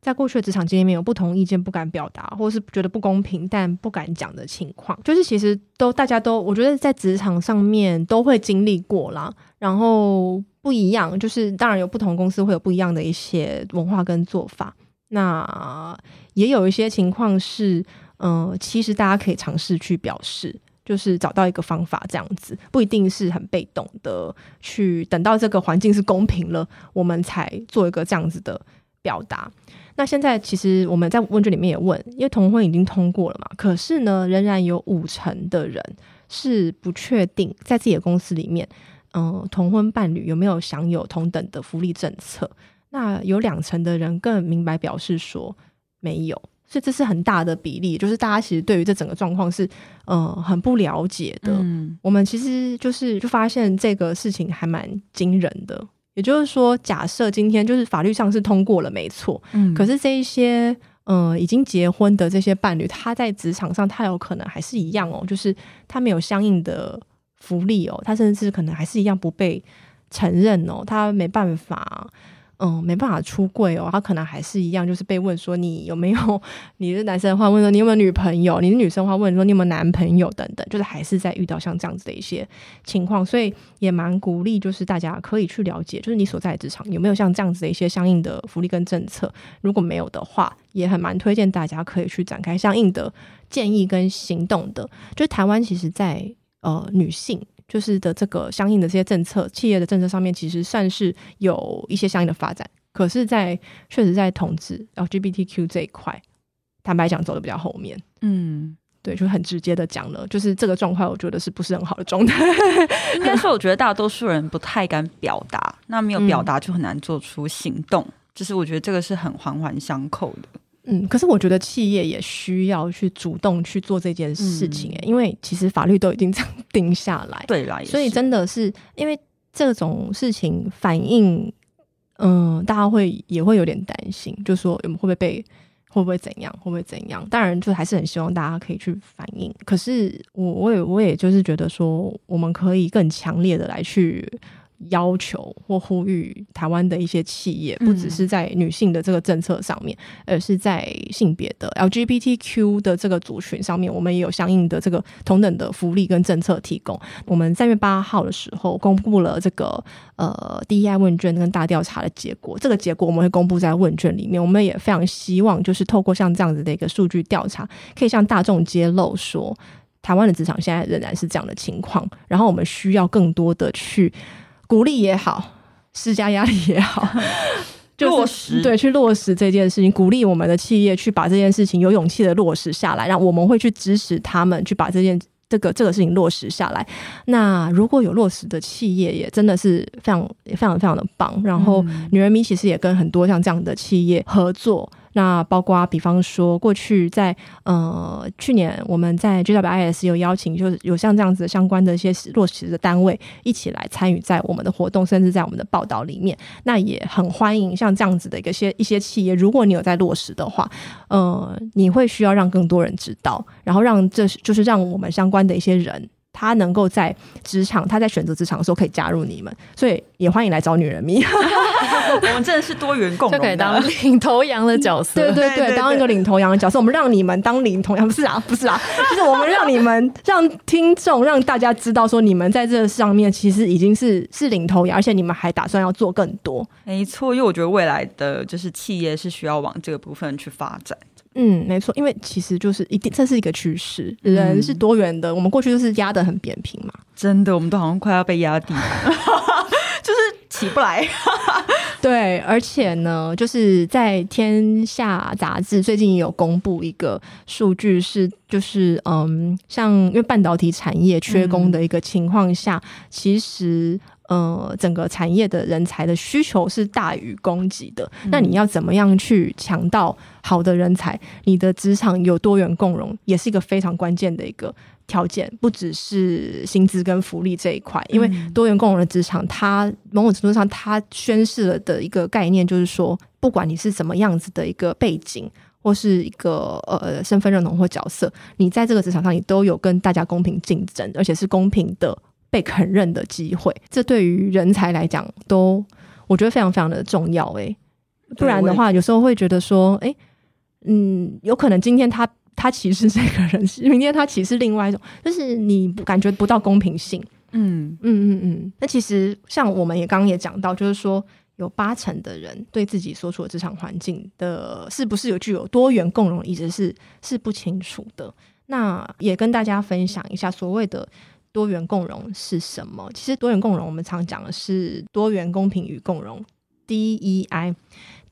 在过去的职场经验里面有不同意见不敢表达，或是觉得不公平但不敢讲的情况？就是其实都大家都我觉得在职场上面都会经历过啦。然后不一样，就是当然有不同公司会有不一样的一些文化跟做法。那也有一些情况是，嗯、其实大家可以尝试去表示，就是找到一个方法，这样子不一定是很被动的去等到这个环境是公平了，我们才做一个这样子的表达。那现在其实我们在问卷里面也问，因为同婚已经通过了嘛，可是呢，仍然有五成的人是不确定在自己的公司里面，嗯、同婚伴侣有没有享有同等的福利政策。那有两成的人更明白表示说没有，所以这是很大的比例，就是大家其实对于这整个状况是呃很不了解的。嗯，我们其实就是就发现这个事情还蛮惊人的。也就是说，假设今天就是法律上是通过了，没错，嗯，可是这一些呃已经结婚的这些伴侣，他在职场上他有可能还是一样哦，就是他没有相应的福利哦，他甚至可能还是一样不被承认哦，他没办法。嗯，没办法出柜哦，他可能还是一样，就是被问说你有没有，你是男生的话问说你有没有女朋友，你是女生的话问说你有没有男朋友等等，就是还是在遇到像这样子的一些情况，所以也蛮鼓励，就是大家可以去了解，就是你所在的职场有没有像这样子的一些相应的福利跟政策，如果没有的话，也很蛮推荐大家可以去展开相应的建议跟行动的。就是台湾其实在呃女性。就是的，这个相应的这些政策，企业的政策上面，其实算是有一些相应的发展。可是在，在确实在同志 LGBTQ 这一块，坦白讲，走的比较后面。嗯，对，就很直接的讲了，就是这个状况，我觉得是不是很好的状态？应该说，我觉得大多数人不太敢表达，那没有表达就很难做出行动。嗯、就是我觉得这个是很环环相扣的。嗯，可是我觉得企业也需要去主动去做这件事情，欸，嗯，因为其实法律都已经这样 定下来，对啦，所以真的是因为这种事情反应，嗯，大家会也会有点担心，就说会不会被会不会怎样，会不会怎样？当然，就还是很希望大家可以去反应。可是我我也我也就是觉得说，我们可以更强烈的来去。要求或呼吁台湾的一些企业，不只是在女性的这个政策上面，嗯、而是在性别的 LGBTQ 的这个族群上面，我们也有相应的这个同等的福利跟政策提供。我们三月八号的时候公布了这个呃 DEI 问卷跟大调查的结果，这个结果我们会公布在问卷里面。我们也非常希望，就是透过像这样子的一个数据调查，可以向大众揭露说，台湾的职场现在仍然是这样的情况，然后我们需要更多的去。鼓励也好，施加压力也好，就是、落实对，去落实这件事情，鼓励我们的企业去把这件事情有勇气的落实下来，让我们会去支持他们去把这件这个这个事情落实下来。那如果有落实的企业，也真的是非常非常非常的棒。然后，女人迷其实也跟很多像这样的企业合作。那包括比方说，过去在呃去年我们在 GWIS 有邀请，就是有像这样子相关的一些落实的单位一起来参与在我们的活动，甚至在我们的报道里面。那也很欢迎像这样子的一个些一些企业，如果你有在落实的话，呃，你会需要让更多人知道，然后让这就是让我们相关的一些人。他能够在职场，他在选择职场的时候可以加入你们，所以也欢迎来找女人迷。我们真的是多元共融，就可以当领头羊的角色。对对对，当一个领头羊的角色，我们让你们当领头羊，不是啊，不是啊，就是我们让你们让听众让大家知道说，你们在这上面其实已经是是领头羊，而且你们还打算要做更多。没错，因为我觉得未来的就是企业是需要往这个部分去发展。嗯，没错，因为其实就是一定，这是一个趋势。人是多元的，嗯、我们过去就是压得很扁平嘛，真的，我们都好像快要被压低，就是起不来。对，而且呢，就是在天下杂志最近也有公布一个数据，是就是嗯，像因为半导体产业缺工的一个情况下，嗯、其实。呃，整个产业的人才的需求是大于供给的。嗯、那你要怎么样去抢到好的人才？你的职场有多元共融，也是一个非常关键的一个条件。不只是薪资跟福利这一块，因为多元共融的职场，它某种程度上它宣示了的一个概念，就是说，不管你是什么样子的一个背景，或是一个呃身份认同或角色，你在这个职场上，你都有跟大家公平竞争，而且是公平的。被肯认的机会，这对于人才来讲都我觉得非常非常的重要诶，不然的话，有时候会觉得说，诶，嗯，有可能今天他他歧视这个人，明天他歧视另外一种，就是你感觉不到公平性。嗯嗯嗯嗯。那其实像我们也刚刚也讲到，就是说有八成的人对自己所处的职场环境的是不是有具有多元共融，一直是是不清楚的。那也跟大家分享一下所谓的。多元共融是什么？其实多元共融，我们常讲的是多元公平与共融 （DEI）。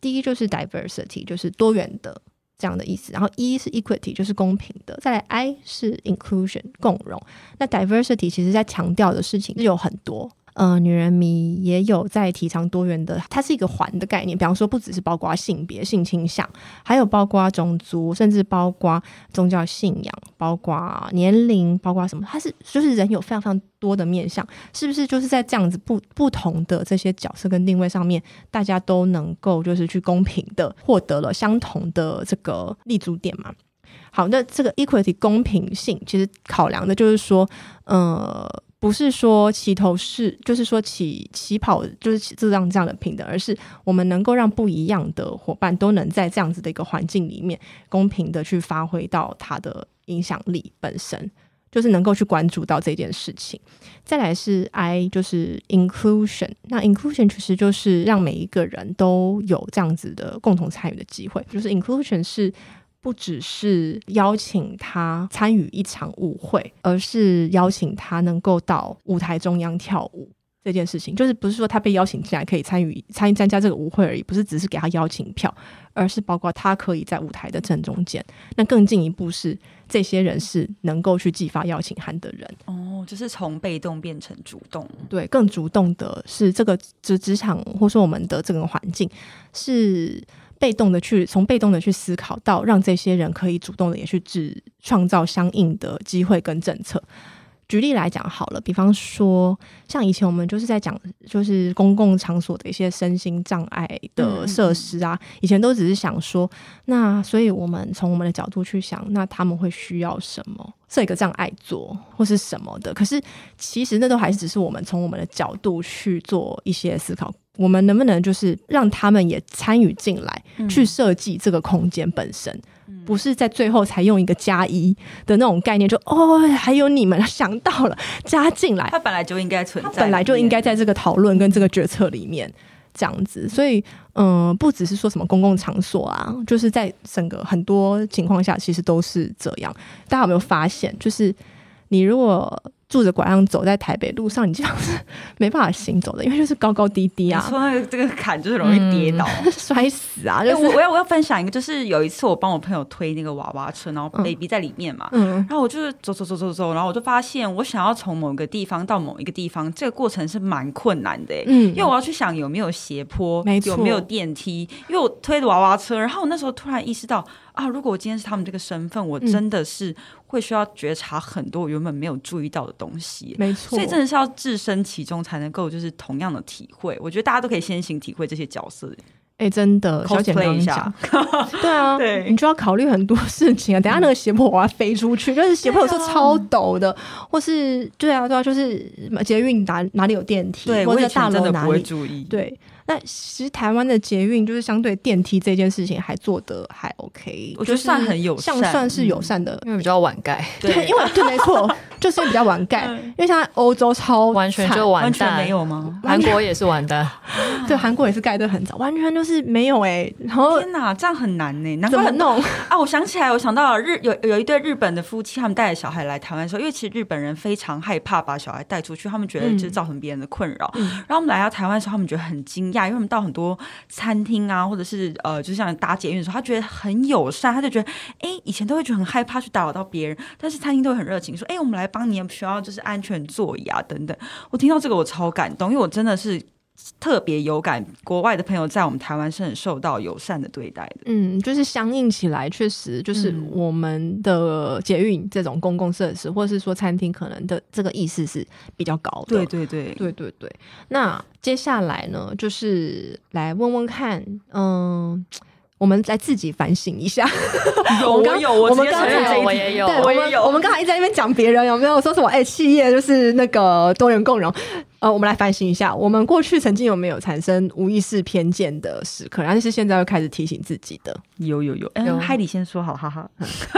第一就是 diversity，就是多元的这样的意思。然后 E 是 equity，就是公平的。再来 I 是 inclusion，共融。那 diversity 其实在强调的事情是有很多。呃，女人迷也有在提倡多元的，它是一个环的概念。比方说，不只是包括性别、性倾向，还有包括种族，甚至包括宗教信仰，包括年龄，包括什么？它是就是人有非常非常多的面向，是不是？就是在这样子不不同的这些角色跟定位上面，大家都能够就是去公平的获得了相同的这个立足点嘛？好，那这个 equity 公平性，其实考量的就是说，呃。不是说起头是，就是说起起跑就是这样这样的平等，而是我们能够让不一样的伙伴都能在这样子的一个环境里面公平的去发挥到他的影响力本身，就是能够去关注到这件事情。再来是 I，就是 inclusion，那 inclusion 其实就是让每一个人都有这样子的共同参与的机会，就是 inclusion 是。不只是邀请他参与一场舞会，而是邀请他能够到舞台中央跳舞这件事情，就是不是说他被邀请进来可以参与参与参加这个舞会而已，不是只是给他邀请票，而是包括他可以在舞台的正中间。那更进一步是，这些人是能够去寄发邀请函的人。哦，就是从被动变成主动。对，更主动的是这个职职场，或说我们的这个环境是。被动的去从被动的去思考到让这些人可以主动的也去制创造相应的机会跟政策。举例来讲好了，比方说像以前我们就是在讲就是公共场所的一些身心障碍的设施啊，嗯、以前都只是想说，那所以我们从我们的角度去想，那他们会需要什么设一个障碍座或是什么的。可是其实那都还是只是我们从我们的角度去做一些思考。我们能不能就是让他们也参与进来，去设计这个空间本身，嗯、不是在最后才用一个加一的那种概念，就哦，还有你们想到了加进来，它本来就应该存在，本来就应该在这个讨论跟这个决策里面这样子。所以，嗯、呃，不只是说什么公共场所啊，就是在整个很多情况下，其实都是这样。大家有没有发现，就是你如果拄着拐杖走在台北路上，你基本上是没办法行走的，因为就是高高低低啊。说那个这个坎就是容易跌倒、嗯、摔死啊！就是、欸、我我要我要分享一个，就是有一次我帮我朋友推那个娃娃车，然后 baby 在里面嘛，嗯，然后我就是走走走走走，然后我就发现我想要从某个地方到某一个地方，这个过程是蛮困难的、欸，嗯，因为我要去想有没有斜坡，有没有电梯，因为我推着娃娃车，然后我那时候突然意识到。啊！如果我今天是他们这个身份，我真的是会需要觉察很多我原本没有注意到的东西。没错，所以真的是要置身其中才能够就是同样的体会。我觉得大家都可以先行体会这些角色。哎、欸，真的，小姐妹一下。对啊，对，你就要考虑很多事情啊。等下那个斜坡我要飞出去，嗯、就是斜坡有时候超陡的，或是对啊，对啊，就是捷运哪哪里有电梯，对，或者大楼哪里不会注意，对。那其实台湾的捷运就是相对电梯这件事情还做得还 OK，我觉得算很友善，算是友善的，嗯、因为比较晚盖，对，因为对，没错，就是比较晚盖，因为现在欧洲超完全就完蛋，没有吗？韩国也是完蛋，对，韩国也是盖的很早，完全就是没有哎、欸。然后天哪，这样很难呢、欸，难怪很弄啊？我想起来，我想到了日有有一对日本的夫妻，他们带着小孩来台湾的时候，因为其实日本人非常害怕把小孩带出去，他们觉得就是造成别人的困扰。嗯、然后我们来到台湾的时候，他们觉得很惊讶，因为我们到很多。餐厅啊，或者是呃，就像搭捷运的时候，他觉得很友善，他就觉得，哎，以前都会觉得很害怕去打扰到别人，但是餐厅都会很热情，说，哎，我们来帮你，需要就是安全座椅啊等等。我听到这个我超感动，因为我真的是。特别有感，国外的朋友在我们台湾是很受到友善的对待的。嗯，就是相应起来，确实就是我们的捷运这种公共设施，嗯、或者是说餐厅，可能的这个意识是比较高的。对对对对对对。那接下来呢，就是来问问看，嗯。我们来自己反省一下。有 我有，我们刚才我也有，我也有。我们刚才一直在那边讲别人有没有说什么？哎，企业就是那个多元共融。呃，我们来反省一下，我们过去曾经有没有产生无意识偏见的时刻？然后是现在又开始提醒自己的。有有有。嗯，海里先说好，哈哈。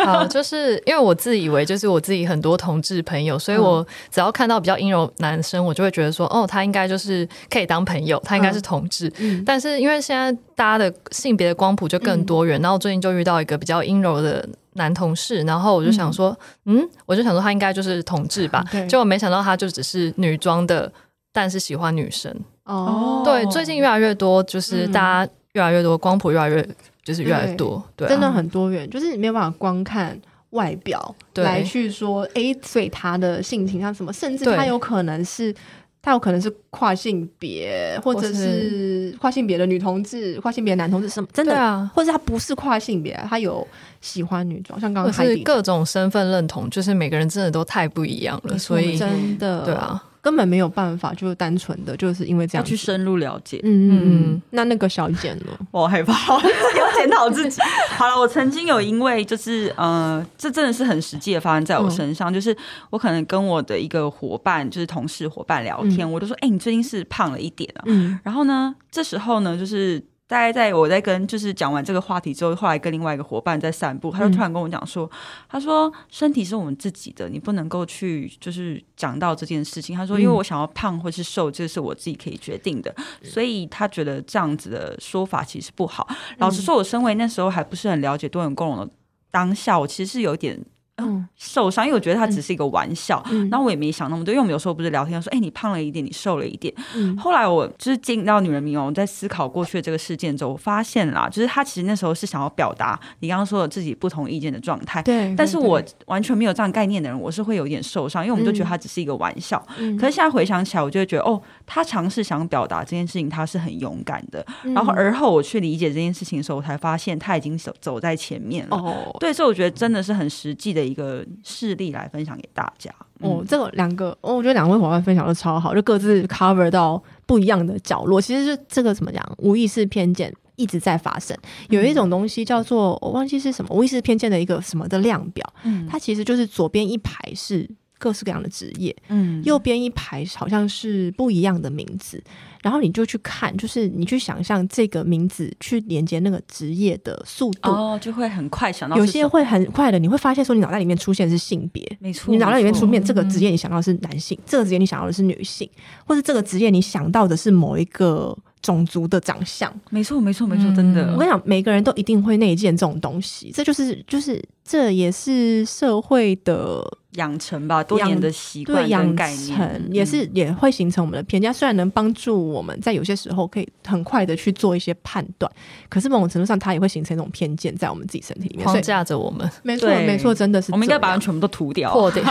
好，就是因为我自以为就是我自己很多同志朋友，所以我只要看到比较阴柔男生，我就会觉得说，哦，他应该就是可以当朋友，他应该是同志。嗯。但是因为现在大家的性别的光谱就更多元，然后最近就遇到一个比较阴柔的男同事，然后我就想说，嗯，我就想说他应该就是同志吧，结果没想到他就只是女装的。但是喜欢女生。哦，对，最近越来越多，就是大家越来越多光谱越来越，就是越来越多，对，真的很多元，就是你没有办法光看外表来去说，哎，所以他的性情像什么，甚至他有可能是，他有可能是跨性别，或者是跨性别的女同志，跨性别的男同志，什么真的啊，或者他不是跨性别，他有喜欢女装，像刚刚是各种身份认同，就是每个人真的都太不一样了，所以真的。对啊。根本没有办法，就是单纯的就是因为这样去深入了解。嗯嗯嗯。那那个小简呢？我害怕，要检讨自己。好了，我曾经有因为就是呃，这真的是很实际的发生在我身上，嗯、就是我可能跟我的一个伙伴，就是同事伙伴聊天，嗯、我就说：“哎、欸，你最近是胖了一点啊。”嗯。然后呢，这时候呢，就是。大概在我在跟就是讲完这个话题之后，后来跟另外一个伙伴在散步，他就突然跟我讲说：“嗯、他说身体是我们自己的，你不能够去就是讲到这件事情。”他说：“因为我想要胖或是瘦，这是我自己可以决定的，嗯、所以他觉得这样子的说法其实不好。嗯、老实说，我身为那时候还不是很了解多元共融的当下，我其实是有点。”嗯，受伤，因为我觉得他只是一个玩笑，嗯、然后我也没想那么多，因为我们有时候不是聊天说，哎、欸，你胖了一点，你瘦了一点。嗯、后来我就是进到女人迷，我在思考过去的这个事件之后，我发现啦，就是他其实那时候是想要表达你刚刚说的自己不同意见的状态。对，但是我完全没有这样概念的人，我是会有一点受伤，因为我们就觉得他只是一个玩笑。嗯、可是现在回想起来，我就会觉得，哦，他尝试想表达这件事情，他是很勇敢的。嗯、然后而后我去理解这件事情的时候，我才发现他已经走走在前面了。哦，对，所以我觉得真的是很实际的一个事。例来分享给大家。哦，这个两个，哦，我觉得两位伙伴分享的超好，就各自 cover 到不一样的角落。其实是这个怎么讲，无意识偏见一直在发生。有一种东西叫做我忘记是什么，无意识偏见的一个什么的量表。嗯，它其实就是左边一排是各式各样的职业，嗯，右边一排好像是不一样的名字。然后你就去看，就是你去想象这个名字去连接那个职业的速度，哦，就会很快想到。有些会很快的，你会发现说你脑袋里面出现的是性别，没错，你脑袋里面出现这个职业，你想到的是男性，嗯、这个职业你想到的是女性，或者这个职业你想到的是某一个种族的长相。没错，没错，没错，真的。嗯、我跟你讲，每个人都一定会内建这种东西，这就是就是这也是社会的。养成吧，多年的习惯跟概念，成也是也会形成我们的偏见。虽然能帮助我们在有些时候可以很快的去做一些判断，可是某种程度上，它也会形成一种偏见在我们自己身体里面，框架着我们。没错，没错，真的是。我们应该把它全部都涂掉，破掉。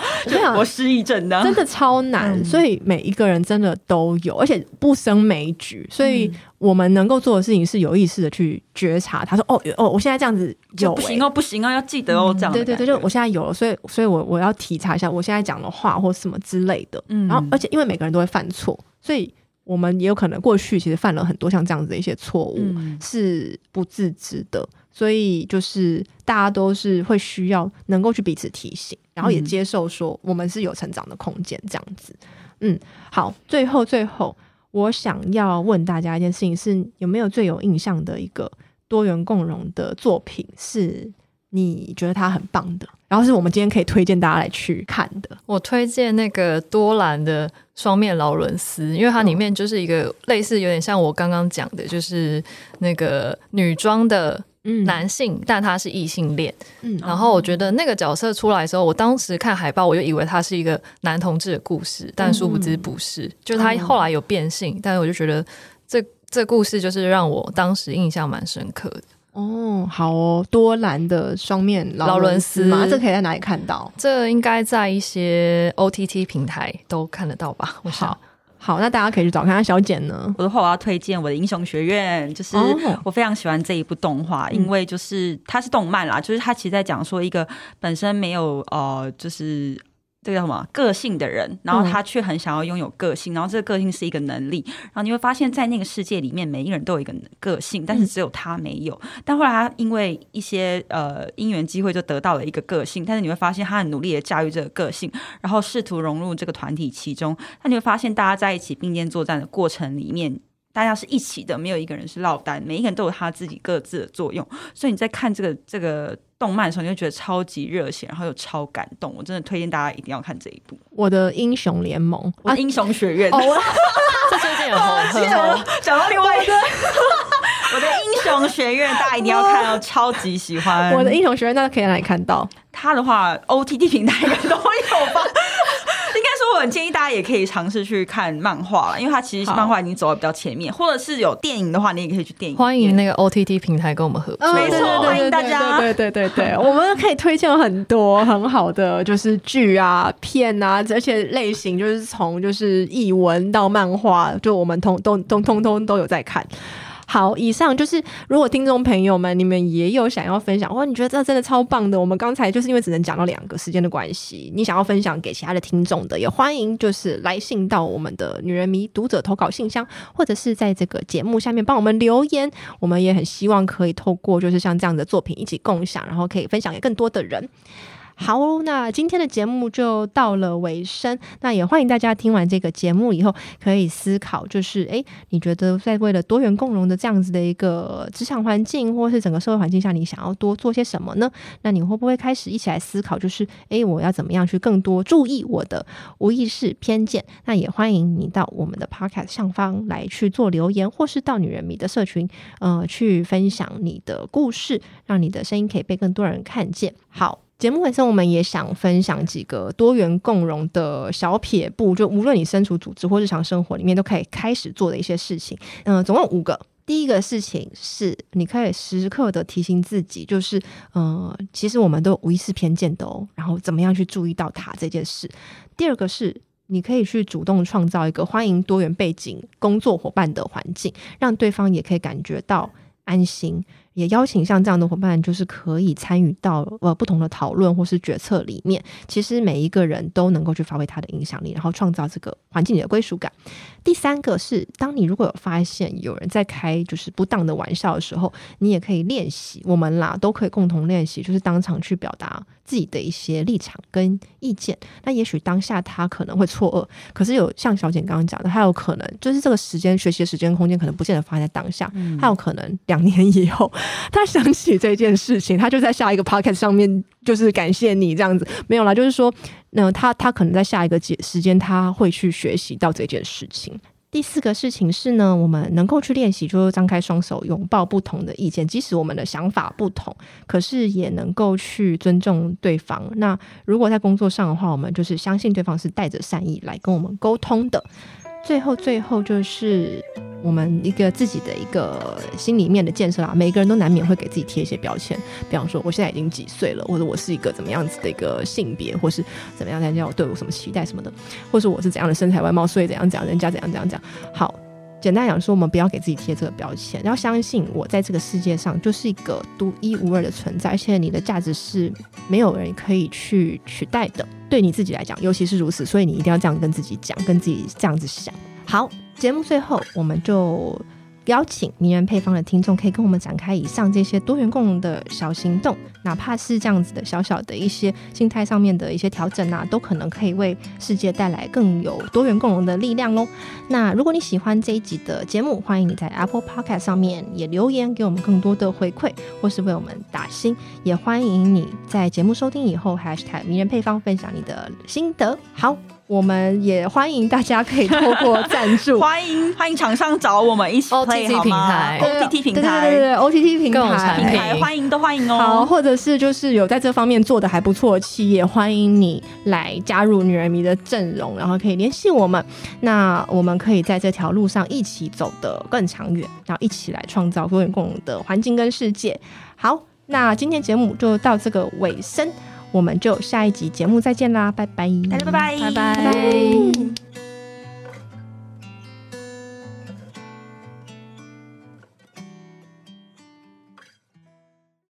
我失忆症的，真的超难。所以每一个人真的都有，而且不胜枚举。所以。我们能够做的事情是有意识的去觉察。他说：“哦哦，我现在这样子有、欸、不行哦，不行哦，要记得哦，这样、嗯。对对对，就我现在有了，所以所以我我要体察一下我现在讲的话或什么之类的。嗯，然后而且因为每个人都会犯错，所以我们也有可能过去其实犯了很多像这样子的一些错误，嗯、是不自知的。所以就是大家都是会需要能够去彼此提醒，然后也接受说我们是有成长的空间这样子。嗯，好，最后最后。”我想要问大家一件事情：是有没有最有印象的一个多元共融的作品，是你觉得它很棒的？然后是我们今天可以推荐大家来去看的。我推荐那个多兰的双面劳伦斯，因为它里面就是一个类似有点像我刚刚讲的，就是那个女装的。男性，嗯、但他是异性恋。嗯，然后我觉得那个角色出来的时候，我当时看海报，我就以为他是一个男同志的故事，但殊不知不是。嗯、就他后来有变性，嗯、但是我就觉得这这故事就是让我当时印象蛮深刻的。哦，好哦，多兰的双面劳伦斯嘛，这可以在哪里看到？这应该在一些 OTT 平台都看得到吧？我想。好，那大家可以去找看。小简呢？我的话，我要推荐我的英雄学院，就是我非常喜欢这一部动画，哦、因为就是它是动漫啦，就是它其实在讲说一个本身没有呃，就是。这个叫什么个性的人，然后他却很想要拥有个性，嗯、然后这个个性是一个能力，然后你会发现在那个世界里面，每一个人都有一个个性，但是只有他没有。嗯、但后来他因为一些呃因缘机会，就得到了一个个性，但是你会发现他很努力的驾驭这个个性，然后试图融入这个团体其中。那你会发现大家在一起并肩作战的过程里面，大家是一起的，没有一个人是落单，每一个人都有他自己各自的作用。所以你在看这个这个动漫的时候，你就觉得超级热血，然后又超感动。我真的推荐大家一定要看这一部《我的英雄联盟》我的英雄学院。这最近有红，讲到另外一个《我的英雄学院》，大家一定要看哦，超级喜欢《我的英雄学院》，大家可以来看到。他的话，OTT 平台应该都有吧。我很建议大家也可以尝试去看漫画了，因为它其实漫画已经走的比较前面，或者是有电影的话，你也可以去电影。欢迎那个 OTT 平台跟我们合作，没错，欢迎大家。对对对对，我们可以推荐很多很好的就是剧啊、片啊，而且类型就是从就是译文到漫画，就我们通都通通通都有在看。好，以上就是如果听众朋友们你们也有想要分享，哇，你觉得这真的超棒的。我们刚才就是因为只能讲到两个时间的关系，你想要分享给其他的听众的，也欢迎就是来信到我们的女人迷读者投稿信箱，或者是在这个节目下面帮我们留言。我们也很希望可以透过就是像这样的作品一起共享，然后可以分享给更多的人。好，那今天的节目就到了尾声。那也欢迎大家听完这个节目以后，可以思考，就是诶，你觉得在为了多元共融的这样子的一个职场环境，或是整个社会环境下，你想要多做些什么呢？那你会不会开始一起来思考，就是诶，我要怎么样去更多注意我的无意识偏见？那也欢迎你到我们的 Podcast 上方来去做留言，或是到女人迷的社群，呃，去分享你的故事，让你的声音可以被更多人看见。好。节目本身，我们也想分享几个多元共融的小撇步，就无论你身处组织或日常生活里面，都可以开始做的一些事情。嗯、总共五个。第一个事情是，你可以时刻的提醒自己，就是，嗯、呃，其实我们都无意识偏见的哦，然后怎么样去注意到它这件事。第二个是，你可以去主动创造一个欢迎多元背景工作伙伴的环境，让对方也可以感觉到安心。也邀请像这样的伙伴，就是可以参与到呃不同的讨论或是决策里面。其实每一个人都能够去发挥他的影响力，然后创造这个环境里的归属感。第三个是，当你如果有发现有人在开就是不当的玩笑的时候，你也可以练习，我们啦都可以共同练习，就是当场去表达自己的一些立场跟意见。那也许当下他可能会错愕，可是有像小简刚刚讲的，他有可能就是这个时间学习的时间空间可能不见得发生在当下，他有可能两年以后。他想起这件事情，他就在下一个 podcast 上面，就是感谢你这样子，没有啦，就是说，那他他可能在下一个节时间，他会去学习到这件事情。第四个事情是呢，我们能够去练习，就是张开双手拥抱不同的意见，即使我们的想法不同，可是也能够去尊重对方。那如果在工作上的话，我们就是相信对方是带着善意来跟我们沟通的。最后，最后就是我们一个自己的一个心里面的建设啦。每个人都难免会给自己贴一些标签，比方说我现在已经几岁了，或者我是一个怎么样子的一个性别，或是怎么样，人家对我什么期待什么的，或是我是怎样的身材外貌，所以怎样怎样，人家怎样怎样讲。好，简单讲说，我们不要给自己贴这个标签，要相信我在这个世界上就是一个独一无二的存在，而且你的价值是没有人可以去取代的。对你自己来讲，尤其是如此，所以你一定要这样跟自己讲，跟自己这样子想。好，节目最后我们就邀请名人配方的听众，可以跟我们展开以上这些多元共融的小行动，哪怕是这样子的小小的一些心态上面的一些调整啊，都可能可以为世界带来更有多元共融的力量喽。那如果你喜欢这一集的节目，欢迎你在 Apple Podcast 上面也留言给我们更多的回馈，或是为我们打星，也欢迎你在节目收听以后 Hashtag 迷人配方分享你的心得。好。我们也欢迎大家可以透过赞助，欢迎欢迎厂商找我们一起 OTT 平台，OTT 平台，对对对，OTT 平台，平台欢迎都欢迎哦。好，或者是就是有在这方面做的还不错的企业，欢迎你来加入女人迷的阵容，然后可以联系我们。那我们可以在这条路上一起走得更长远，然后一起来创造多元共融的环境跟世界。好，那今天节目就到这个尾声。我们就下一集节目再见啦，拜拜，大家拜拜，拜拜。